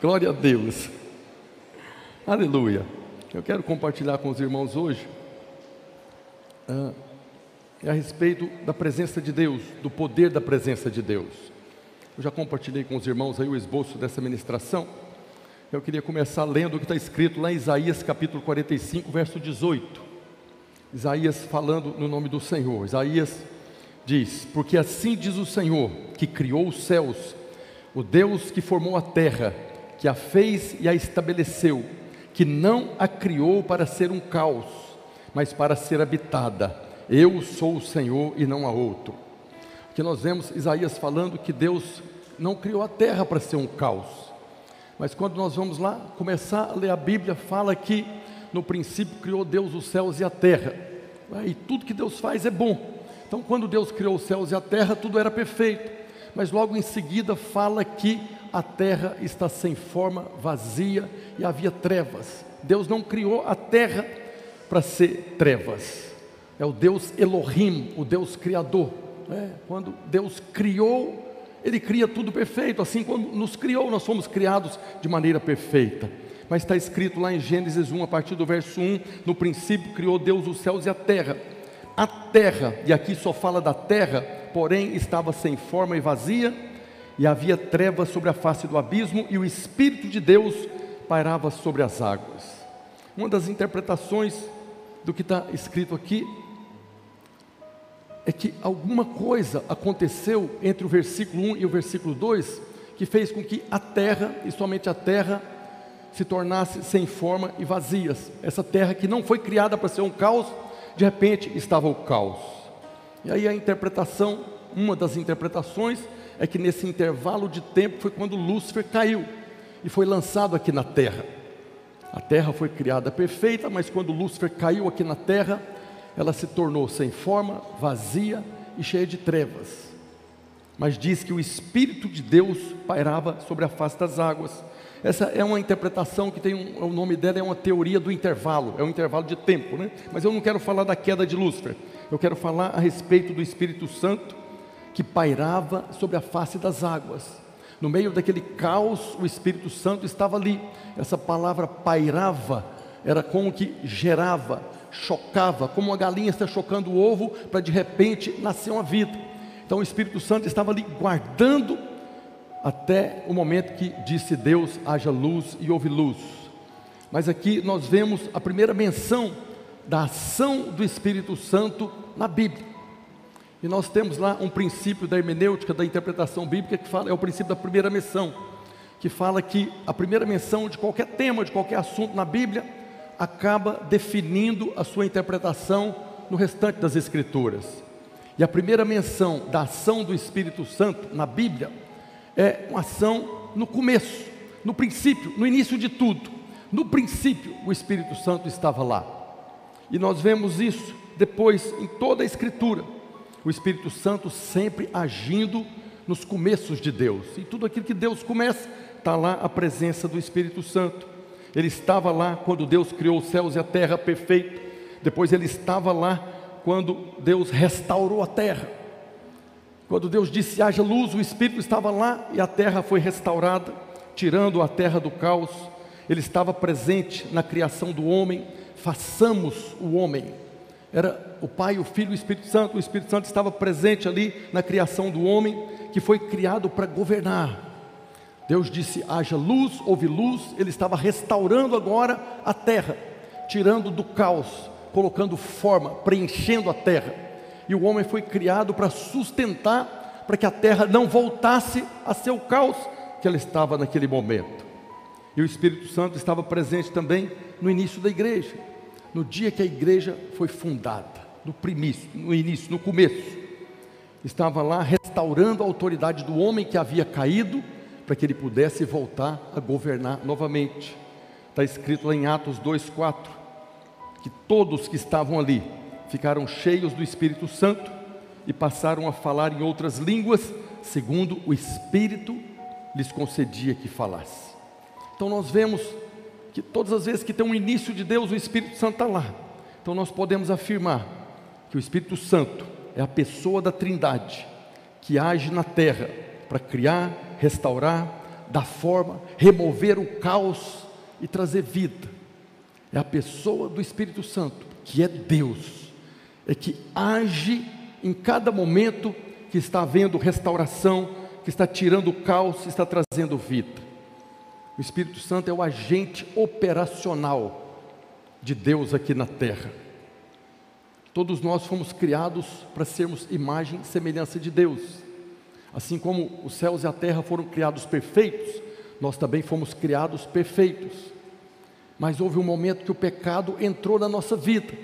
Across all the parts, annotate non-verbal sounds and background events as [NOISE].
Glória a Deus. Aleluia. Eu quero compartilhar com os irmãos hoje ah, a respeito da presença de Deus, do poder da presença de Deus. Eu já compartilhei com os irmãos aí o esboço dessa ministração. Eu queria começar lendo o que está escrito lá em Isaías capítulo 45, verso 18. Isaías falando no nome do Senhor. Isaías diz: Porque assim diz o Senhor, que criou os céus, o Deus que formou a terra, que a fez e a estabeleceu, que não a criou para ser um caos, mas para ser habitada. Eu sou o Senhor e não há outro. Que nós vemos Isaías falando que Deus não criou a terra para ser um caos. Mas quando nós vamos lá começar a ler a Bíblia, fala que no princípio criou Deus os céus e a terra. E tudo que Deus faz é bom. Então, quando Deus criou os céus e a terra, tudo era perfeito. Mas logo em seguida fala que a terra está sem forma, vazia e havia trevas. Deus não criou a terra para ser trevas. É o Deus Elohim, o Deus Criador. Né? Quando Deus criou, Ele cria tudo perfeito. Assim, quando nos criou, nós fomos criados de maneira perfeita. Mas está escrito lá em Gênesis 1, a partir do verso 1: No princípio criou Deus os céus e a terra a terra, e aqui só fala da terra, porém estava sem forma e vazia, e havia trevas sobre a face do abismo, e o Espírito de Deus pairava sobre as águas. Uma das interpretações do que está escrito aqui é que alguma coisa aconteceu entre o versículo 1 e o versículo 2 que fez com que a terra, e somente a terra, se tornasse sem forma e vazias. Essa terra que não foi criada para ser um caos, de repente estava o caos. E aí a interpretação, uma das interpretações, é que nesse intervalo de tempo foi quando Lúcifer caiu e foi lançado aqui na terra. A terra foi criada perfeita, mas quando Lúcifer caiu aqui na terra, ela se tornou sem forma, vazia e cheia de trevas. Mas diz que o Espírito de Deus pairava sobre a face das águas. Essa é uma interpretação que tem um, o nome dela é uma teoria do intervalo, é um intervalo de tempo, né? Mas eu não quero falar da queda de Lúcifer. Eu quero falar a respeito do Espírito Santo que pairava sobre a face das águas. No meio daquele caos, o Espírito Santo estava ali. Essa palavra pairava era como que gerava, chocava, como uma galinha está chocando o ovo para de repente nascer uma vida. Então o Espírito Santo estava ali guardando até o momento que disse Deus: haja luz e houve luz. Mas aqui nós vemos a primeira menção da ação do Espírito Santo na Bíblia. E nós temos lá um princípio da hermenêutica, da interpretação bíblica, que fala, é o princípio da primeira menção, que fala que a primeira menção de qualquer tema, de qualquer assunto na Bíblia, acaba definindo a sua interpretação no restante das Escrituras. E a primeira menção da ação do Espírito Santo na Bíblia é uma ação no começo, no princípio, no início de tudo. No princípio, o Espírito Santo estava lá. E nós vemos isso depois em toda a Escritura. O Espírito Santo sempre agindo nos começos de Deus. E tudo aquilo que Deus começa, está lá a presença do Espírito Santo. Ele estava lá quando Deus criou os céus e a terra perfeito. Depois ele estava lá quando Deus restaurou a terra. Quando Deus disse haja luz, o Espírito estava lá e a terra foi restaurada, tirando a terra do caos. Ele estava presente na criação do homem. Façamos o homem. Era o Pai, o Filho e o Espírito Santo. O Espírito Santo estava presente ali na criação do homem, que foi criado para governar. Deus disse: haja luz, houve luz. Ele estava restaurando agora a terra, tirando do caos, colocando forma, preenchendo a terra e o homem foi criado para sustentar, para que a terra não voltasse a ser o caos que ela estava naquele momento. E o Espírito Santo estava presente também no início da igreja, no dia que a igreja foi fundada, no primício, no início, no começo. Estava lá restaurando a autoridade do homem que havia caído, para que ele pudesse voltar a governar novamente. Está escrito lá em Atos 2,4 que todos que estavam ali ficaram cheios do Espírito Santo e passaram a falar em outras línguas, segundo o Espírito lhes concedia que falasse. Então nós vemos que todas as vezes que tem um início de Deus, o Espírito Santo está lá. Então nós podemos afirmar que o Espírito Santo é a pessoa da Trindade que age na terra para criar, restaurar, dar forma, remover o caos e trazer vida. É a pessoa do Espírito Santo, que é Deus, é que age em cada momento que está havendo restauração, que está tirando o caos, está trazendo vida. O Espírito Santo é o agente operacional de Deus aqui na terra. Todos nós fomos criados para sermos imagem e semelhança de Deus. Assim como os céus e a terra foram criados perfeitos, nós também fomos criados perfeitos. Mas houve um momento que o pecado entrou na nossa vida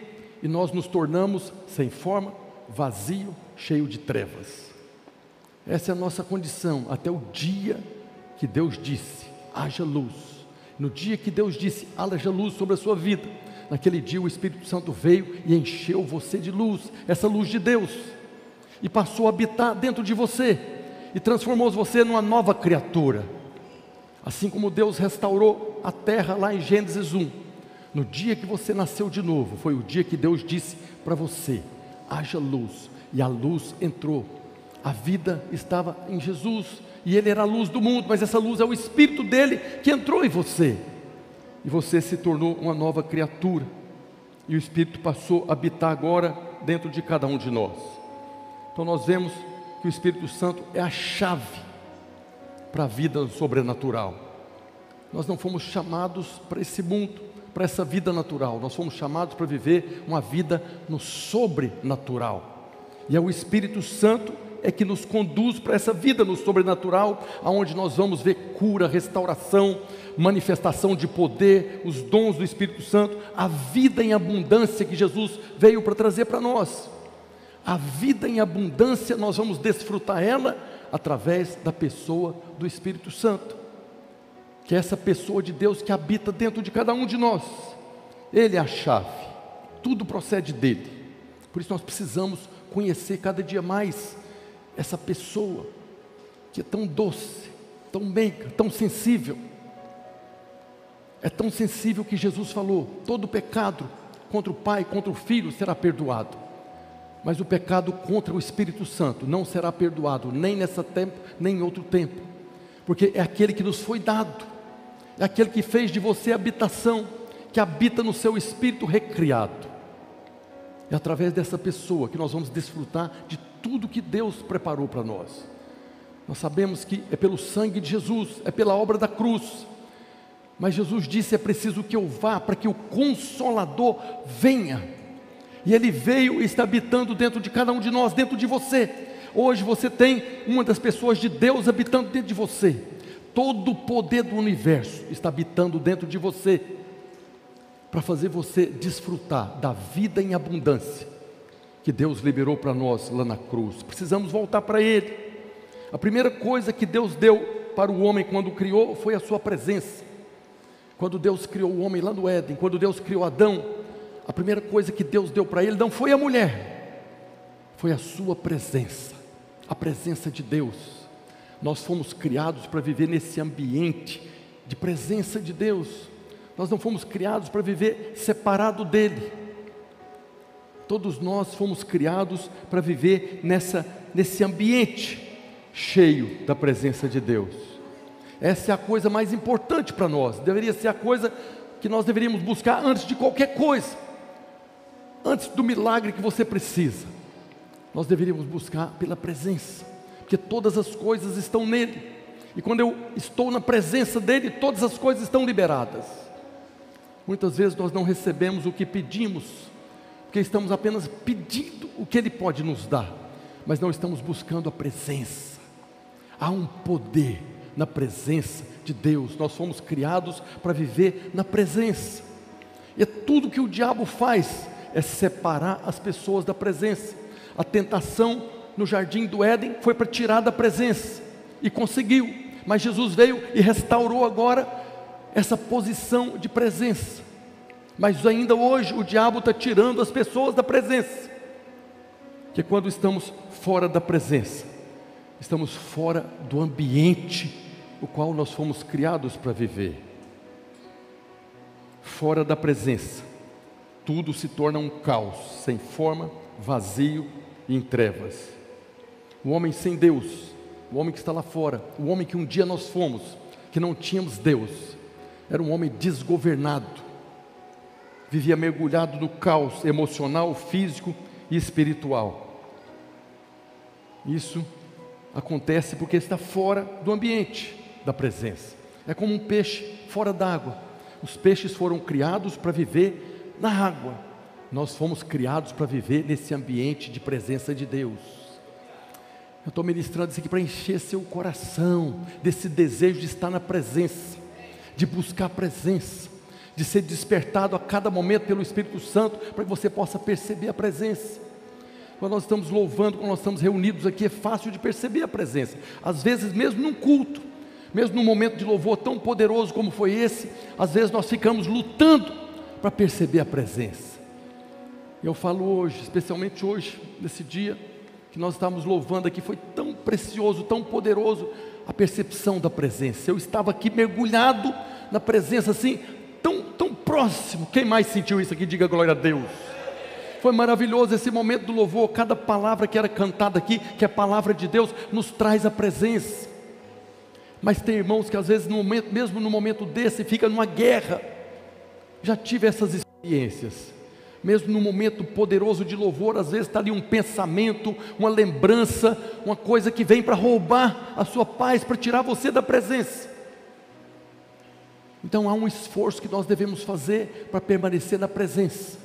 e nós nos tornamos sem forma, vazio, cheio de trevas. Essa é a nossa condição até o dia que Deus disse: haja luz. No dia que Deus disse: haja luz sobre a sua vida, naquele dia o Espírito Santo veio e encheu você de luz, essa luz de Deus, e passou a habitar dentro de você, e transformou você numa nova criatura. Assim como Deus restaurou a terra lá em Gênesis 1, no dia que você nasceu de novo, foi o dia que Deus disse para você: haja luz, e a luz entrou. A vida estava em Jesus, e Ele era a luz do mundo, mas essa luz é o Espírito dele que entrou em você, e você se tornou uma nova criatura, e o Espírito passou a habitar agora dentro de cada um de nós. Então nós vemos que o Espírito Santo é a chave para a vida sobrenatural. Nós não fomos chamados para esse mundo, para essa vida natural, nós fomos chamados para viver uma vida no sobrenatural. E é o Espírito Santo é que nos conduz para essa vida no sobrenatural, aonde nós vamos ver cura, restauração, manifestação de poder, os dons do Espírito Santo, a vida em abundância que Jesus veio para trazer para nós. A vida em abundância nós vamos desfrutar ela através da pessoa do Espírito Santo, que é essa pessoa de Deus que habita dentro de cada um de nós. Ele é a chave, tudo procede dele. Por isso nós precisamos conhecer cada dia mais essa pessoa que é tão doce, tão meiga, tão sensível. É tão sensível que Jesus falou: todo pecado contra o Pai, contra o Filho será perdoado. Mas o pecado contra o Espírito Santo não será perdoado, nem nessa tempo, nem em outro tempo. Porque é aquele que nos foi dado, é aquele que fez de você habitação, que habita no seu espírito recriado. É através dessa pessoa que nós vamos desfrutar de tudo que Deus preparou para nós. Nós sabemos que é pelo sangue de Jesus, é pela obra da cruz. Mas Jesus disse: é preciso que eu vá para que o Consolador venha. E ele veio e está habitando dentro de cada um de nós, dentro de você. Hoje você tem uma das pessoas de Deus habitando dentro de você. Todo o poder do universo está habitando dentro de você para fazer você desfrutar da vida em abundância que Deus liberou para nós lá na cruz. Precisamos voltar para Ele. A primeira coisa que Deus deu para o homem quando o criou foi a sua presença. Quando Deus criou o homem lá no Éden, quando Deus criou Adão, a primeira coisa que Deus deu para ele não foi a mulher, foi a sua presença, a presença de Deus. Nós fomos criados para viver nesse ambiente de presença de Deus. Nós não fomos criados para viver separado dele. Todos nós fomos criados para viver nessa, nesse ambiente cheio da presença de Deus. Essa é a coisa mais importante para nós, deveria ser a coisa que nós deveríamos buscar antes de qualquer coisa, antes do milagre que você precisa. Nós deveríamos buscar pela presença, porque todas as coisas estão nele, e quando eu estou na presença dele, todas as coisas estão liberadas. Muitas vezes nós não recebemos o que pedimos, porque estamos apenas pedindo o que Ele pode nos dar, mas não estamos buscando a presença. Há um poder na presença de Deus, nós fomos criados para viver na presença, e é tudo que o diabo faz é separar as pessoas da presença. A tentação no jardim do Éden foi para tirar da presença, e conseguiu, mas Jesus veio e restaurou agora essa posição de presença. Mas ainda hoje o diabo está tirando as pessoas da presença. Que quando estamos fora da presença, estamos fora do ambiente o qual nós fomos criados para viver. Fora da presença, tudo se torna um caos, sem forma, vazio e em trevas. O homem sem Deus, o homem que está lá fora, o homem que um dia nós fomos, que não tínhamos Deus. Era um homem desgovernado, vivia mergulhado no caos emocional, físico e espiritual. Isso acontece porque está fora do ambiente da presença. É como um peixe fora d'água. Os peixes foram criados para viver na água. Nós fomos criados para viver nesse ambiente de presença de Deus. Eu estou ministrando isso aqui para encher seu coração desse desejo de estar na presença, de buscar a presença, de ser despertado a cada momento pelo Espírito Santo, para que você possa perceber a presença. Quando nós estamos louvando, quando nós estamos reunidos aqui, é fácil de perceber a presença. Às vezes, mesmo num culto, mesmo num momento de louvor tão poderoso como foi esse, às vezes nós ficamos lutando para perceber a presença. Eu falo hoje, especialmente hoje, nesse dia que nós estávamos louvando aqui, foi tão precioso, tão poderoso a percepção da presença. Eu estava aqui mergulhado na presença, assim, próximo. Quem mais sentiu isso aqui? Diga glória a Deus. Foi maravilhoso esse momento do louvor, cada palavra que era cantada aqui, que é palavra de Deus, nos traz a presença. Mas tem irmãos que às vezes, no momento, mesmo no momento desse, fica numa guerra. Já tive essas experiências. Mesmo no momento poderoso de louvor, às vezes está ali um pensamento, uma lembrança, uma coisa que vem para roubar a sua paz, para tirar você da presença. Então há um esforço que nós devemos fazer para permanecer na presença.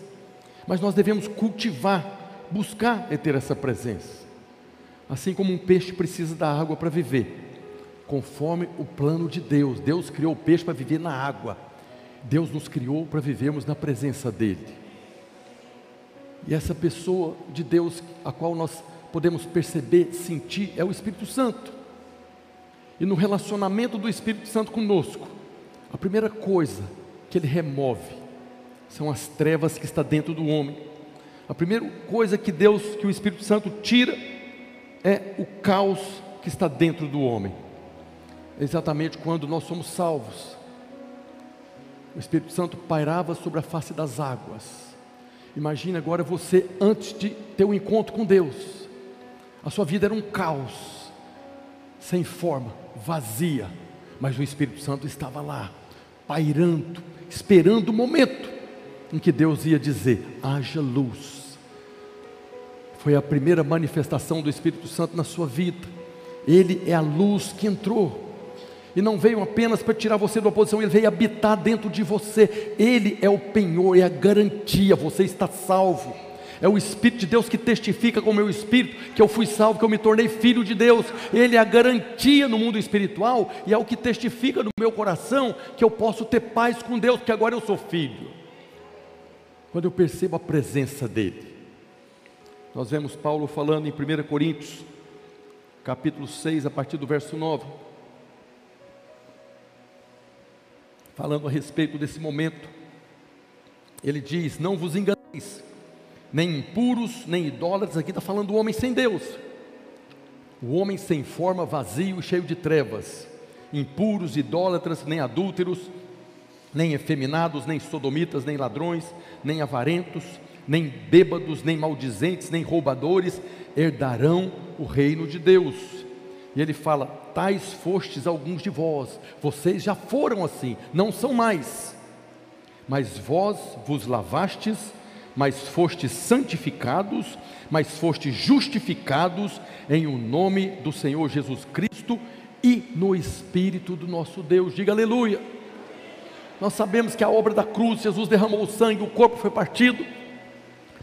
Mas nós devemos cultivar, buscar é ter essa presença. Assim como um peixe precisa da água para viver conforme o plano de Deus. Deus criou o peixe para viver na água. Deus nos criou para vivermos na presença dEle. E essa pessoa de Deus, a qual nós podemos perceber, sentir, é o Espírito Santo. E no relacionamento do Espírito Santo conosco, a primeira coisa que ele remove são as trevas que está dentro do homem. A primeira coisa que Deus, que o Espírito Santo tira, é o caos que está dentro do homem exatamente quando nós somos salvos. O Espírito Santo pairava sobre a face das águas. Imagine agora você antes de ter um encontro com Deus. A sua vida era um caos, sem forma, vazia, mas o Espírito Santo estava lá, pairando, esperando o momento em que Deus ia dizer: haja luz. Foi a primeira manifestação do Espírito Santo na sua vida. Ele é a luz que entrou e não veio apenas para tirar você da oposição, ele veio habitar dentro de você. Ele é o penhor, é a garantia, você está salvo. É o Espírito de Deus que testifica com o meu espírito que eu fui salvo, que eu me tornei filho de Deus. Ele é a garantia no mundo espiritual e é o que testifica no meu coração que eu posso ter paz com Deus, que agora eu sou filho. Quando eu percebo a presença dele. Nós vemos Paulo falando em 1 Coríntios, capítulo 6, a partir do verso 9. falando a respeito desse momento. Ele diz: Não vos enganeis, nem impuros, nem idólatras. Aqui está falando do homem sem Deus, o homem sem forma, vazio, cheio de trevas, impuros, idólatras, nem adúlteros, nem efeminados, nem sodomitas, nem ladrões, nem avarentos, nem bêbados, nem maldizentes, nem roubadores herdarão o reino de Deus. E ele fala: Tais fostes alguns de vós, vocês já foram assim, não são mais. Mas vós vos lavastes, mas fostes santificados, mas fostes justificados em o nome do Senhor Jesus Cristo e no Espírito do nosso Deus. Diga aleluia. Nós sabemos que a obra da cruz, Jesus derramou o sangue, o corpo foi partido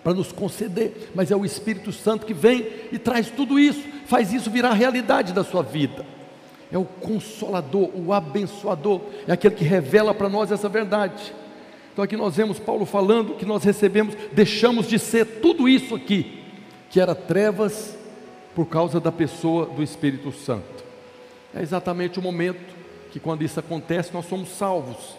para nos conceder, mas é o Espírito Santo que vem e traz tudo isso faz isso virar realidade da sua vida. É o consolador, o abençoador, é aquele que revela para nós essa verdade. Então aqui nós vemos Paulo falando que nós recebemos, deixamos de ser tudo isso aqui, que era trevas por causa da pessoa do Espírito Santo. É exatamente o momento que quando isso acontece, nós somos salvos.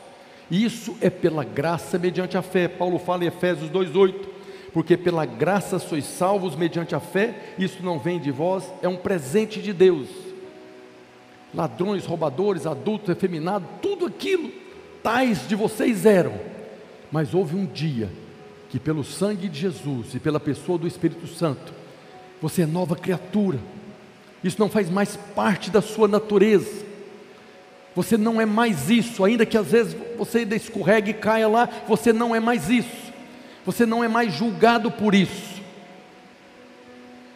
Isso é pela graça mediante a fé. Paulo fala em Efésios 2:8 porque pela graça sois salvos mediante a fé, isso não vem de vós, é um presente de Deus. Ladrões, roubadores, adultos, efeminados, tudo aquilo, tais de vocês eram, mas houve um dia que, pelo sangue de Jesus e pela pessoa do Espírito Santo, você é nova criatura, isso não faz mais parte da sua natureza, Você não é mais isso, ainda que às vezes você ainda escorregue e caia lá, você não é mais isso. Você não é mais julgado por isso.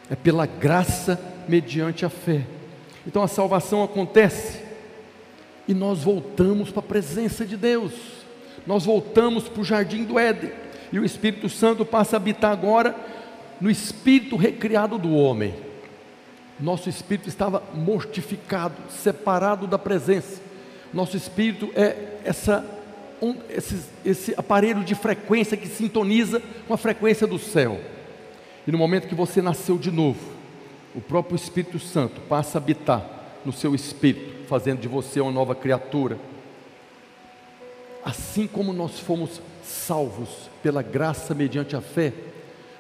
É pela graça mediante a fé. Então a salvação acontece e nós voltamos para a presença de Deus. Nós voltamos para o jardim do Éden e o Espírito Santo passa a habitar agora no espírito recriado do homem. Nosso espírito estava mortificado, separado da presença. Nosso espírito é essa, um, esse, esse aparelho de frequência que sintoniza com a frequência do céu. E no momento que você nasceu de novo, o próprio Espírito Santo passa a habitar no seu espírito, fazendo de você uma nova criatura. Assim como nós fomos salvos pela graça mediante a fé,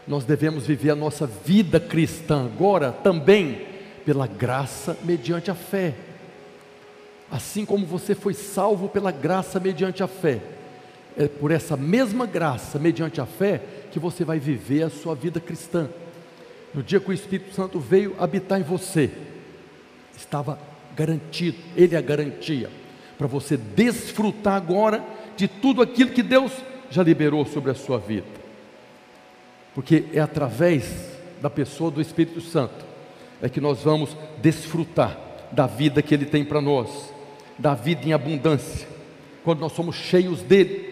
nós devemos viver a nossa vida cristã agora também pela graça mediante a fé. Assim como você foi salvo pela graça mediante a fé, é por essa mesma graça mediante a fé que você vai viver a sua vida cristã. No dia que o Espírito Santo veio habitar em você, estava garantido, ele a garantia, para você desfrutar agora de tudo aquilo que Deus já liberou sobre a sua vida porque é através da pessoa do Espírito Santo é que nós vamos desfrutar da vida que Ele tem para nós, da vida em abundância, quando nós somos cheios dele.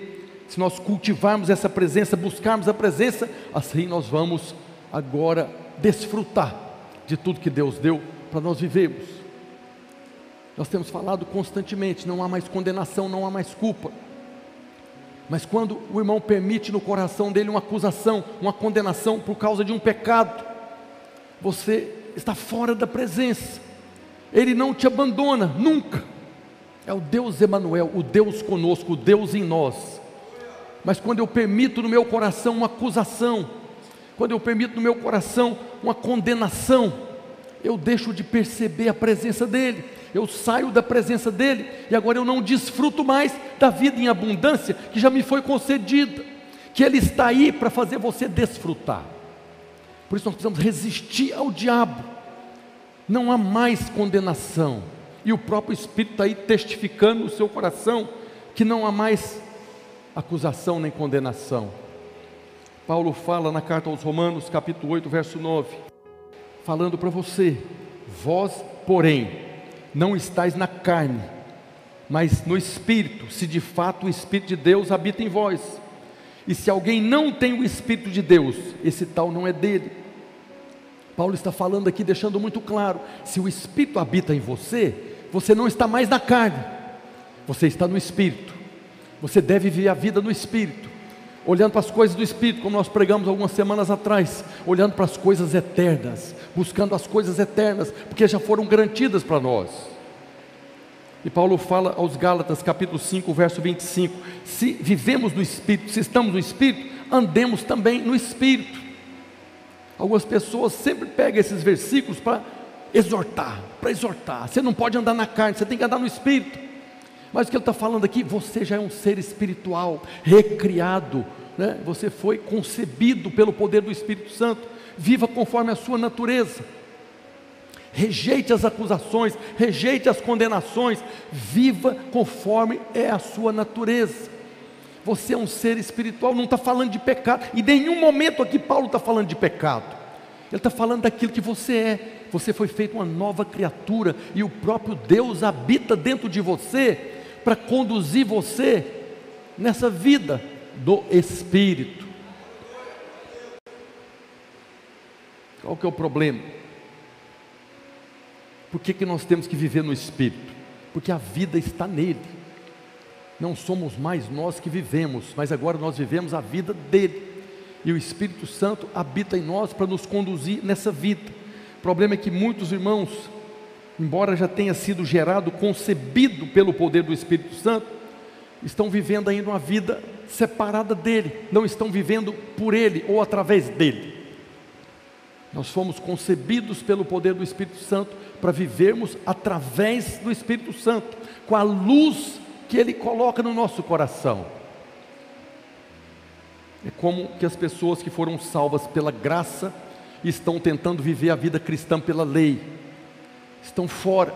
Se nós cultivarmos essa presença, buscarmos a presença, assim nós vamos agora desfrutar de tudo que Deus deu para nós vivermos. Nós temos falado constantemente: não há mais condenação, não há mais culpa. Mas quando o irmão permite no coração dele uma acusação, uma condenação por causa de um pecado, você está fora da presença. Ele não te abandona nunca. É o Deus Emanuel, o Deus conosco, o Deus em nós. Mas quando eu permito no meu coração uma acusação, quando eu permito no meu coração uma condenação, eu deixo de perceber a presença dele eu saio da presença dEle e agora eu não desfruto mais da vida em abundância que já me foi concedida, que Ele está aí para fazer você desfrutar. Por isso nós precisamos resistir ao diabo, não há mais condenação, e o próprio Espírito está aí testificando no seu coração que não há mais acusação nem condenação. Paulo fala na carta aos Romanos, capítulo 8, verso 9, falando para você: vós, porém, não estáis na carne, mas no Espírito, se de fato o Espírito de Deus habita em vós. E se alguém não tem o Espírito de Deus, esse tal não é dele. Paulo está falando aqui, deixando muito claro: se o Espírito habita em você, você não está mais na carne, você está no Espírito. Você deve viver a vida no Espírito, olhando para as coisas do Espírito, como nós pregamos algumas semanas atrás, olhando para as coisas eternas, buscando as coisas eternas, porque já foram garantidas para nós. E Paulo fala aos Gálatas, capítulo 5, verso 25: se vivemos no Espírito, se estamos no Espírito, andemos também no Espírito. Algumas pessoas sempre pegam esses versículos para exortar, para exortar. Você não pode andar na carne, você tem que andar no Espírito. Mas o que ele está falando aqui, você já é um ser espiritual, recriado, né? você foi concebido pelo poder do Espírito Santo viva conforme a sua natureza. Rejeite as acusações, rejeite as condenações, viva conforme é a sua natureza. Você é um ser espiritual, não está falando de pecado, em nenhum momento aqui Paulo está falando de pecado, ele está falando daquilo que você é. Você foi feito uma nova criatura e o próprio Deus habita dentro de você para conduzir você nessa vida do Espírito. Qual que é o problema? Por que, que nós temos que viver no Espírito? Porque a vida está nele. Não somos mais nós que vivemos, mas agora nós vivemos a vida dele. E o Espírito Santo habita em nós para nos conduzir nessa vida. O problema é que muitos irmãos, embora já tenha sido gerado, concebido pelo poder do Espírito Santo, estão vivendo ainda uma vida separada dele, não estão vivendo por ele ou através dele. Nós fomos concebidos pelo poder do Espírito Santo para vivermos através do Espírito Santo, com a luz que Ele coloca no nosso coração. É como que as pessoas que foram salvas pela graça estão tentando viver a vida cristã pela lei, estão fora.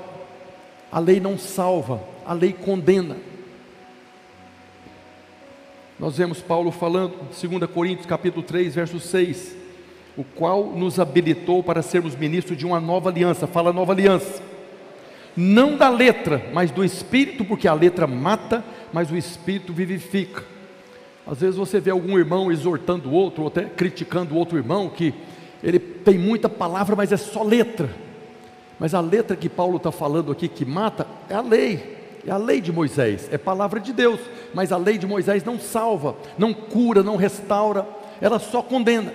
A lei não salva, a lei condena. Nós vemos Paulo falando, 2 Coríntios capítulo 3, verso 6, o qual nos habilitou para sermos ministros de uma nova aliança, fala nova aliança, não da letra, mas do Espírito, porque a letra mata, mas o Espírito vivifica. Às vezes você vê algum irmão exortando o outro, ou até criticando o outro irmão, que ele tem muita palavra, mas é só letra. Mas a letra que Paulo está falando aqui que mata é a lei, é a lei de Moisés, é palavra de Deus, mas a lei de Moisés não salva, não cura, não restaura, ela só condena.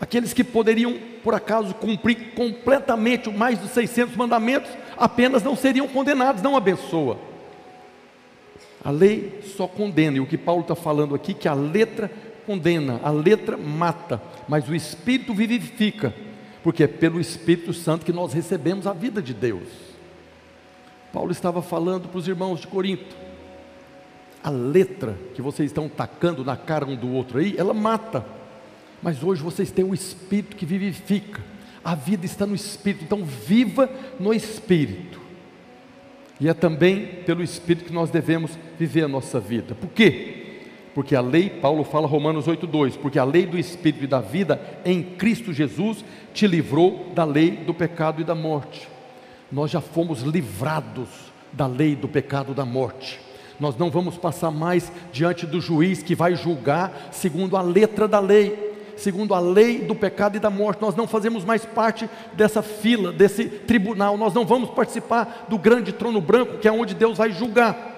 Aqueles que poderiam, por acaso, cumprir completamente mais dos 600 mandamentos, apenas não seriam condenados, não abençoa. A lei só condena, e o que Paulo está falando aqui, que a letra condena, a letra mata, mas o Espírito vivifica, porque é pelo Espírito Santo que nós recebemos a vida de Deus. Paulo estava falando para os irmãos de Corinto, a letra que vocês estão tacando na cara um do outro aí, ela mata, mas hoje vocês têm o Espírito que vivifica, a vida está no Espírito, então viva no Espírito. E é também pelo Espírito que nós devemos viver a nossa vida. Por quê? Porque a lei, Paulo fala Romanos 8,2, porque a lei do Espírito e da vida em Cristo Jesus te livrou da lei do pecado e da morte. Nós já fomos livrados da lei do pecado e da morte. Nós não vamos passar mais diante do juiz que vai julgar segundo a letra da lei segundo a lei do pecado e da morte. Nós não fazemos mais parte dessa fila, desse tribunal. Nós não vamos participar do grande trono branco, que é onde Deus vai julgar.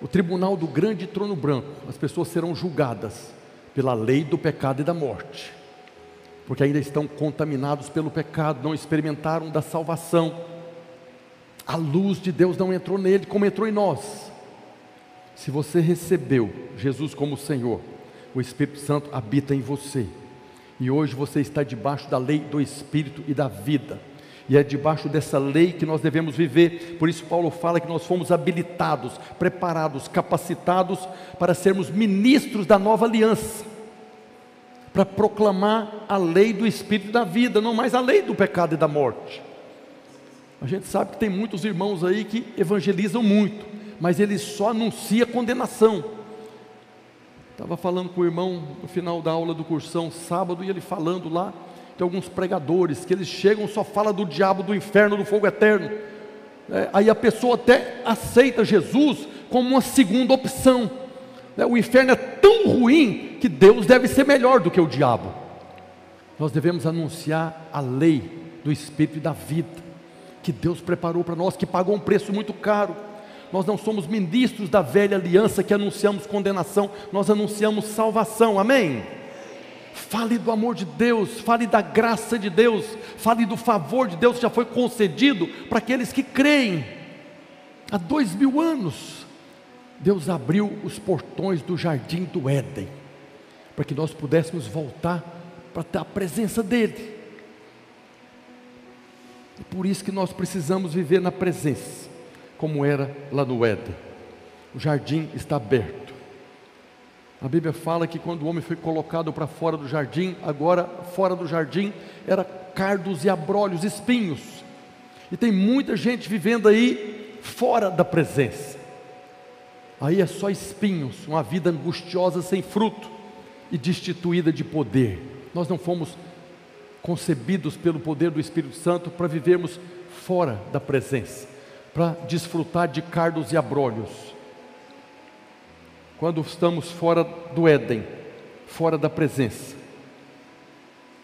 O tribunal do grande trono branco, as pessoas serão julgadas pela lei do pecado e da morte, porque ainda estão contaminados pelo pecado, não experimentaram da salvação. A luz de Deus não entrou nele como entrou em nós. Se você recebeu Jesus como Senhor, o Espírito Santo habita em você. E hoje você está debaixo da lei do Espírito e da vida. E é debaixo dessa lei que nós devemos viver. Por isso, Paulo fala que nós fomos habilitados, preparados, capacitados para sermos ministros da nova aliança, para proclamar a lei do Espírito da vida, não mais a lei do pecado e da morte. A gente sabe que tem muitos irmãos aí que evangelizam muito, mas eles só anunciam condenação Estava falando com o irmão no final da aula do cursão, sábado, e ele falando lá, tem alguns pregadores que eles chegam só fala do diabo, do inferno, do fogo eterno. É, aí a pessoa até aceita Jesus como uma segunda opção. É, o inferno é tão ruim que Deus deve ser melhor do que o diabo. Nós devemos anunciar a lei do Espírito e da vida, que Deus preparou para nós, que pagou um preço muito caro nós não somos ministros da velha aliança que anunciamos condenação, nós anunciamos salvação, amém? Fale do amor de Deus, fale da graça de Deus, fale do favor de Deus que já foi concedido para aqueles que creem. Há dois mil anos, Deus abriu os portões do jardim do Éden, para que nós pudéssemos voltar para a presença dEle. E por isso que nós precisamos viver na presença como era lá no Éden. O jardim está aberto. A Bíblia fala que quando o homem foi colocado para fora do jardim, agora fora do jardim era cardos e abrolhos, espinhos. E tem muita gente vivendo aí fora da presença. Aí é só espinhos, uma vida angustiosa sem fruto e destituída de poder. Nós não fomos concebidos pelo poder do Espírito Santo para vivermos fora da presença para desfrutar de cardos e abrolhos. Quando estamos fora do Éden, fora da presença.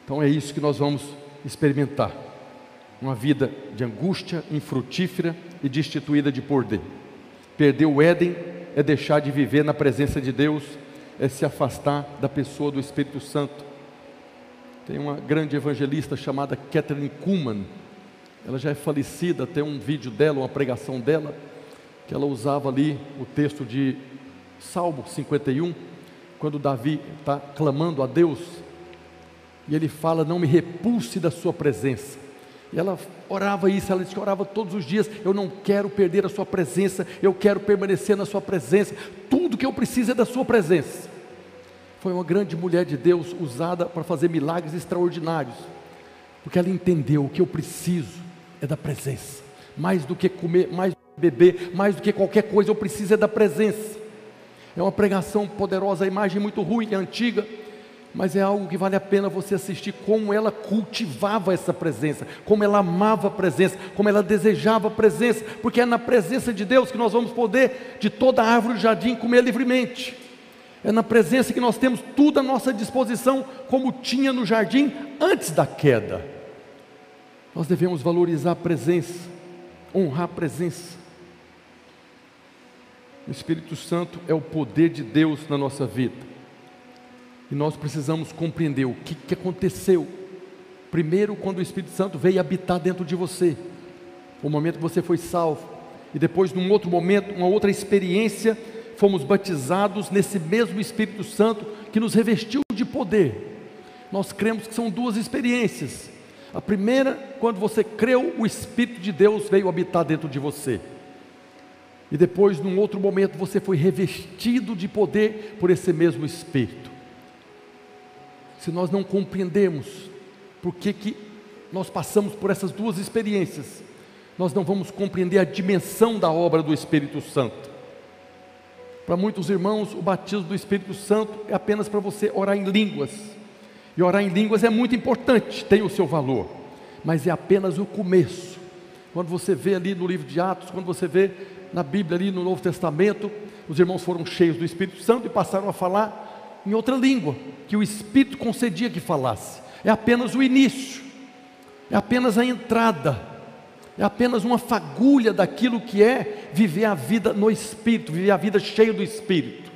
Então é isso que nós vamos experimentar. Uma vida de angústia, infrutífera e destituída de poder. Perder o Éden é deixar de viver na presença de Deus, é se afastar da pessoa do Espírito Santo. Tem uma grande evangelista chamada Catherine Kuhlman, ela já é falecida, tem um vídeo dela, uma pregação dela, que ela usava ali o texto de Salmo 51, quando Davi está clamando a Deus, e ele fala: Não me repulse da Sua presença. E ela orava isso, ela disse que orava todos os dias: Eu não quero perder a Sua presença, eu quero permanecer na Sua presença, tudo que eu preciso é da Sua presença. Foi uma grande mulher de Deus usada para fazer milagres extraordinários, porque ela entendeu o que eu preciso é da presença. Mais do que comer, mais beber, mais do que qualquer coisa, eu preciso é da presença. É uma pregação poderosa, a imagem muito ruim, antiga, mas é algo que vale a pena você assistir como ela cultivava essa presença, como ela amava a presença, como ela desejava a presença, porque é na presença de Deus que nós vamos poder, de toda a árvore do jardim, comer livremente. É na presença que nós temos tudo à nossa disposição, como tinha no jardim antes da queda. Nós devemos valorizar a presença, honrar a presença. O Espírito Santo é o poder de Deus na nossa vida. E nós precisamos compreender o que, que aconteceu. Primeiro, quando o Espírito Santo veio habitar dentro de você, o momento que você foi salvo, e depois, num outro momento, uma outra experiência, fomos batizados nesse mesmo Espírito Santo que nos revestiu de poder. Nós cremos que são duas experiências. A primeira, quando você creu, o Espírito de Deus veio habitar dentro de você. E depois, num outro momento, você foi revestido de poder por esse mesmo Espírito se nós não compreendermos por que, que nós passamos por essas duas experiências, nós não vamos compreender a dimensão da obra do Espírito Santo. Para muitos irmãos, o batismo do Espírito Santo é apenas para você orar em línguas. E orar em línguas é muito importante, tem o seu valor, mas é apenas o começo. Quando você vê ali no livro de Atos, quando você vê na Bíblia ali no Novo Testamento, os irmãos foram cheios do Espírito Santo e passaram a falar em outra língua, que o Espírito concedia que falasse. É apenas o início, é apenas a entrada, é apenas uma fagulha daquilo que é viver a vida no Espírito, viver a vida cheia do Espírito.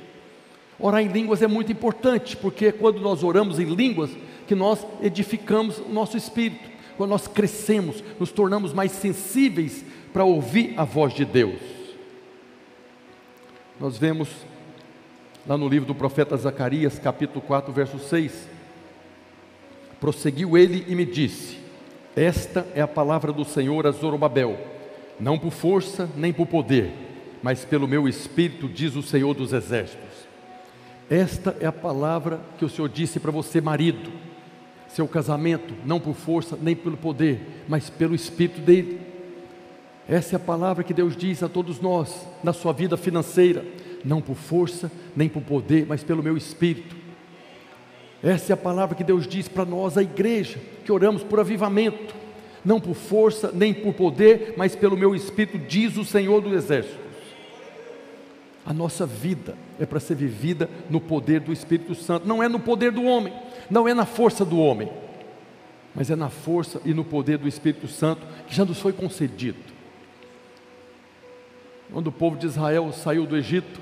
Orar em línguas é muito importante, porque é quando nós oramos em línguas que nós edificamos o nosso espírito, quando nós crescemos, nos tornamos mais sensíveis para ouvir a voz de Deus. Nós vemos lá no livro do profeta Zacarias, capítulo 4, verso 6. Prosseguiu ele e me disse: Esta é a palavra do Senhor a Zorobabel, não por força nem por poder, mas pelo meu espírito, diz o Senhor dos exércitos. Esta é a palavra que o Senhor disse para você, marido. Seu casamento, não por força nem pelo poder, mas pelo espírito dele. Essa é a palavra que Deus diz a todos nós na sua vida financeira, não por força, nem por poder, mas pelo meu espírito. Essa é a palavra que Deus diz para nós, a igreja, que oramos por avivamento, não por força, nem por poder, mas pelo meu espírito, diz o Senhor dos Exércitos. A nossa vida é para ser vivida no poder do Espírito Santo, não é no poder do homem, não é na força do homem, mas é na força e no poder do Espírito Santo que já nos foi concedido. Quando o povo de Israel saiu do Egito,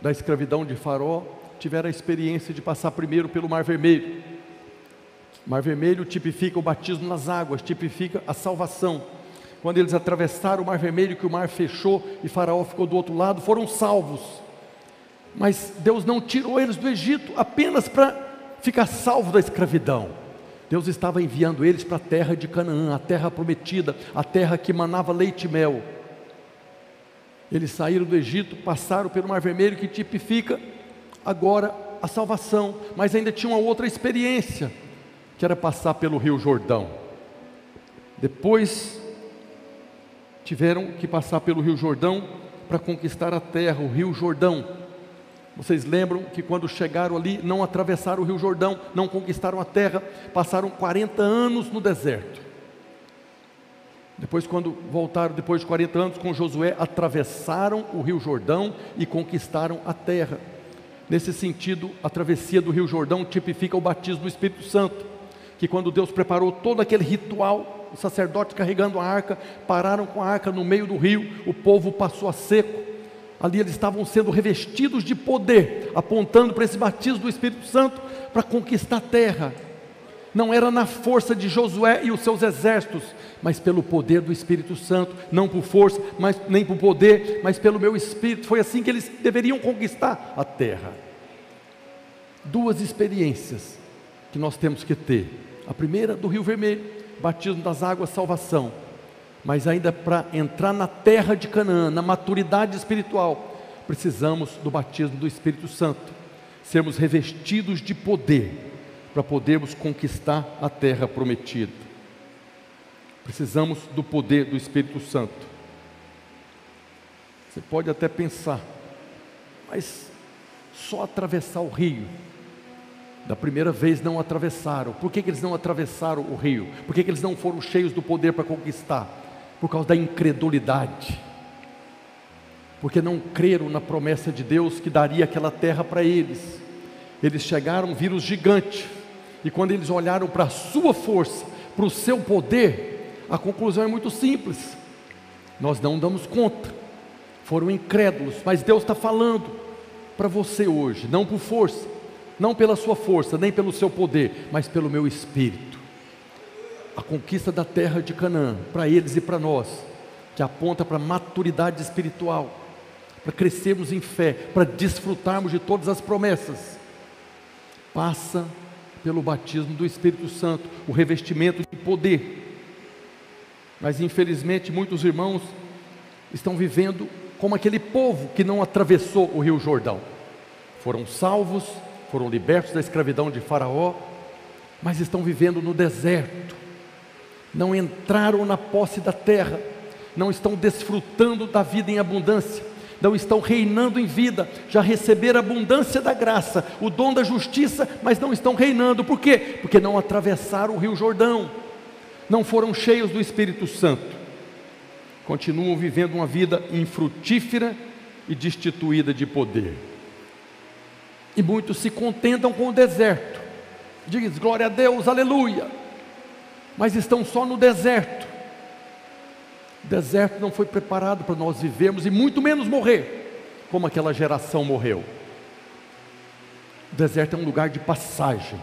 da escravidão de Faraó tiveram a experiência de passar primeiro pelo Mar Vermelho. Mar Vermelho tipifica o batismo nas águas, tipifica a salvação. Quando eles atravessaram o Mar Vermelho, que o mar fechou e Faraó ficou do outro lado, foram salvos. Mas Deus não tirou eles do Egito apenas para ficar salvo da escravidão. Deus estava enviando eles para a terra de Canaã, a terra prometida, a terra que manava leite e mel. Eles saíram do Egito, passaram pelo Mar Vermelho, que tipifica agora a salvação, mas ainda tinha uma outra experiência, que era passar pelo Rio Jordão. Depois tiveram que passar pelo Rio Jordão para conquistar a terra, o Rio Jordão. Vocês lembram que quando chegaram ali, não atravessaram o Rio Jordão, não conquistaram a terra, passaram 40 anos no deserto. Depois, quando voltaram, depois de 40 anos, com Josué, atravessaram o Rio Jordão e conquistaram a terra. Nesse sentido, a travessia do Rio Jordão tipifica o batismo do Espírito Santo, que quando Deus preparou todo aquele ritual, os sacerdotes carregando a arca, pararam com a arca no meio do rio, o povo passou a seco. Ali eles estavam sendo revestidos de poder, apontando para esse batismo do Espírito Santo para conquistar a terra não era na força de Josué e os seus exércitos, mas pelo poder do Espírito Santo, não por força, mas, nem por poder, mas pelo meu Espírito. Foi assim que eles deveriam conquistar a terra. Duas experiências que nós temos que ter: a primeira do Rio Vermelho, batismo das águas, salvação, mas ainda para entrar na terra de Canaã, na maturidade espiritual, precisamos do batismo do Espírito Santo, sermos revestidos de poder para podermos conquistar a terra prometida. Precisamos do poder do Espírito Santo. Você pode até pensar, mas só atravessar o rio. Da primeira vez não atravessaram. Por que, que eles não atravessaram o rio? Por que, que eles não foram cheios do poder para conquistar? Por causa da incredulidade. Porque não creram na promessa de Deus que daria aquela terra para eles. Eles chegaram, viram os gigantes. E quando eles olharam para a sua força, para o seu poder, a conclusão é muito simples. Nós não damos conta. Foram incrédulos, mas Deus está falando para você hoje, não por força, não pela sua força, nem pelo seu poder, mas pelo meu espírito. A conquista da terra de Canaã, para eles e para nós, que aponta para maturidade espiritual, para crescermos em fé, para desfrutarmos de todas as promessas, passa pelo batismo do Espírito Santo, o revestimento de poder. Mas infelizmente muitos irmãos estão vivendo como aquele povo que não atravessou o Rio Jordão. Foram salvos, foram libertos da escravidão de Faraó, mas estão vivendo no deserto. Não entraram na posse da terra, não estão desfrutando da vida em abundância não estão reinando em vida, já receberam a abundância da graça, o dom da justiça, mas não estão reinando. Por quê? Porque não atravessaram o Rio Jordão, não foram cheios do Espírito Santo, continuam vivendo uma vida infrutífera e destituída de poder. E muitos se contentam com o deserto, diz glória a Deus, aleluia, mas estão só no deserto o deserto não foi preparado para nós vivermos e muito menos morrer, como aquela geração morreu. O deserto é um lugar de passagem,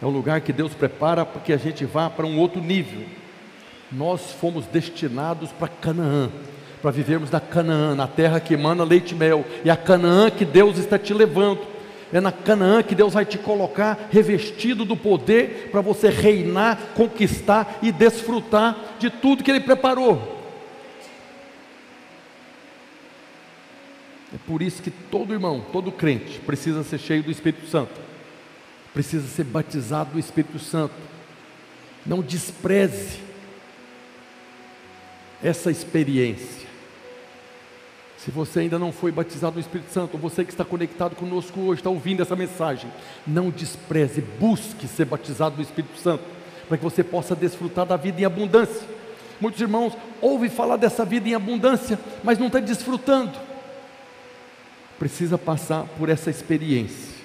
é um lugar que Deus prepara para que a gente vá para um outro nível. Nós fomos destinados para Canaã, para vivermos na Canaã, na terra que emana leite e mel, e a Canaã que Deus está te levando. É na Canaã que Deus vai te colocar revestido do poder para você reinar, conquistar e desfrutar de tudo que Ele preparou. É por isso que todo irmão, todo crente precisa ser cheio do Espírito Santo, precisa ser batizado do Espírito Santo. Não despreze essa experiência. Se você ainda não foi batizado no Espírito Santo, você que está conectado conosco hoje, está ouvindo essa mensagem, não despreze, busque ser batizado no Espírito Santo, para que você possa desfrutar da vida em abundância. Muitos irmãos ouvem falar dessa vida em abundância, mas não estão desfrutando. Precisa passar por essa experiência.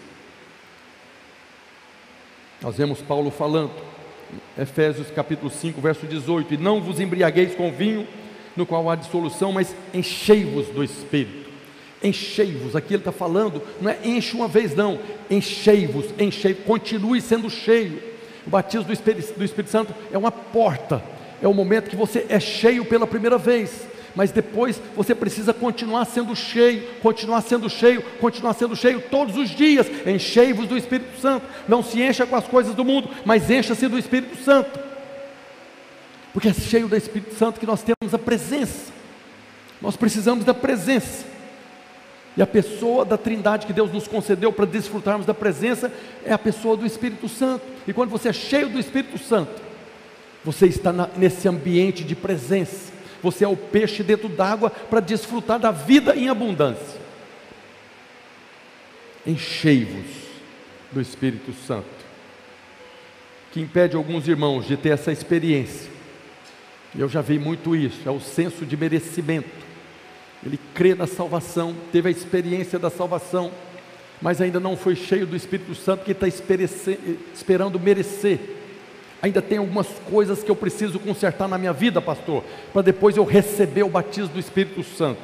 Nós vemos Paulo falando, Efésios capítulo 5, verso 18: E não vos embriagueis com vinho no qual há dissolução, mas enchei-vos do Espírito. Enchei-vos, aqui ele está falando, não é enche uma vez, não, enchei-vos, enchei, continue sendo cheio. O batismo do Espírito, do Espírito Santo é uma porta, é o momento que você é cheio pela primeira vez, mas depois você precisa continuar sendo cheio, continuar sendo cheio, continuar sendo cheio todos os dias. Enchei-vos do Espírito Santo. Não se encha com as coisas do mundo, mas encha-se do Espírito Santo porque é cheio do Espírito Santo que nós temos a presença. Nós precisamos da presença. E a pessoa da Trindade que Deus nos concedeu para desfrutarmos da presença é a pessoa do Espírito Santo. E quando você é cheio do Espírito Santo, você está na, nesse ambiente de presença. Você é o peixe dentro d'água para desfrutar da vida em abundância. Enchei-vos do Espírito Santo. Que impede alguns irmãos de ter essa experiência eu já vi muito isso, é o senso de merecimento. Ele crê na salvação, teve a experiência da salvação, mas ainda não foi cheio do Espírito Santo que está esperando merecer. Ainda tem algumas coisas que eu preciso consertar na minha vida, pastor, para depois eu receber o batismo do Espírito Santo.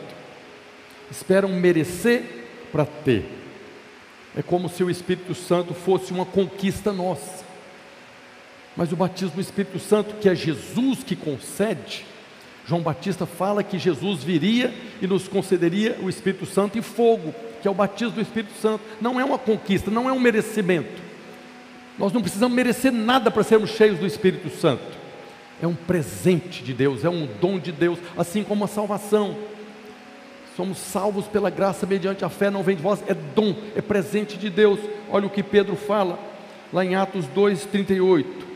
Esperam merecer para ter. É como se o Espírito Santo fosse uma conquista nossa. Mas o batismo do Espírito Santo, que é Jesus que concede, João Batista fala que Jesus viria e nos concederia o Espírito Santo e fogo, que é o batismo do Espírito Santo. Não é uma conquista, não é um merecimento. Nós não precisamos merecer nada para sermos cheios do Espírito Santo. É um presente de Deus, é um dom de Deus, assim como a salvação. Somos salvos pela graça mediante a fé, não vem de vós, é dom, é presente de Deus. Olha o que Pedro fala lá em Atos 2:38.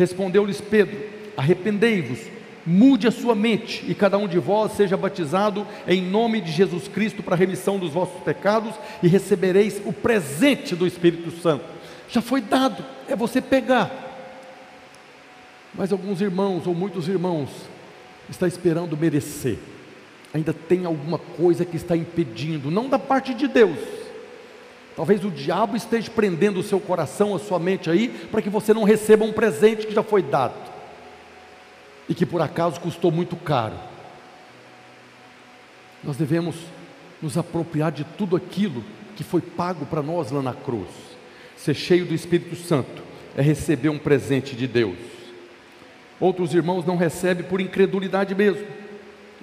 Respondeu-lhes Pedro: Arrependei-vos, mude a sua mente e cada um de vós seja batizado em nome de Jesus Cristo para a remissão dos vossos pecados e recebereis o presente do Espírito Santo. Já foi dado, é você pegar. Mas alguns irmãos ou muitos irmãos está esperando merecer. Ainda tem alguma coisa que está impedindo, não da parte de Deus. Talvez o diabo esteja prendendo o seu coração, a sua mente aí, para que você não receba um presente que já foi dado e que por acaso custou muito caro. Nós devemos nos apropriar de tudo aquilo que foi pago para nós lá na cruz. Ser cheio do Espírito Santo é receber um presente de Deus. Outros irmãos não recebem por incredulidade mesmo.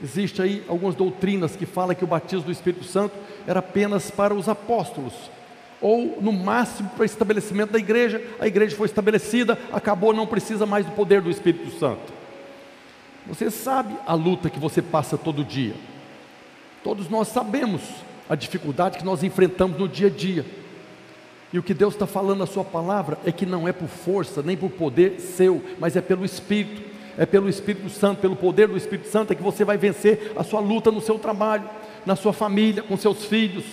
Existe aí algumas doutrinas que falam que o batismo do Espírito Santo era apenas para os apóstolos, ou no máximo para estabelecimento da igreja. A igreja foi estabelecida, acabou, não precisa mais do poder do Espírito Santo. Você sabe a luta que você passa todo dia. Todos nós sabemos a dificuldade que nós enfrentamos no dia a dia. E o que Deus está falando na Sua palavra é que não é por força, nem por poder seu, mas é pelo Espírito, é pelo Espírito Santo, pelo poder do Espírito Santo, é que você vai vencer a sua luta no seu trabalho, na sua família, com seus filhos.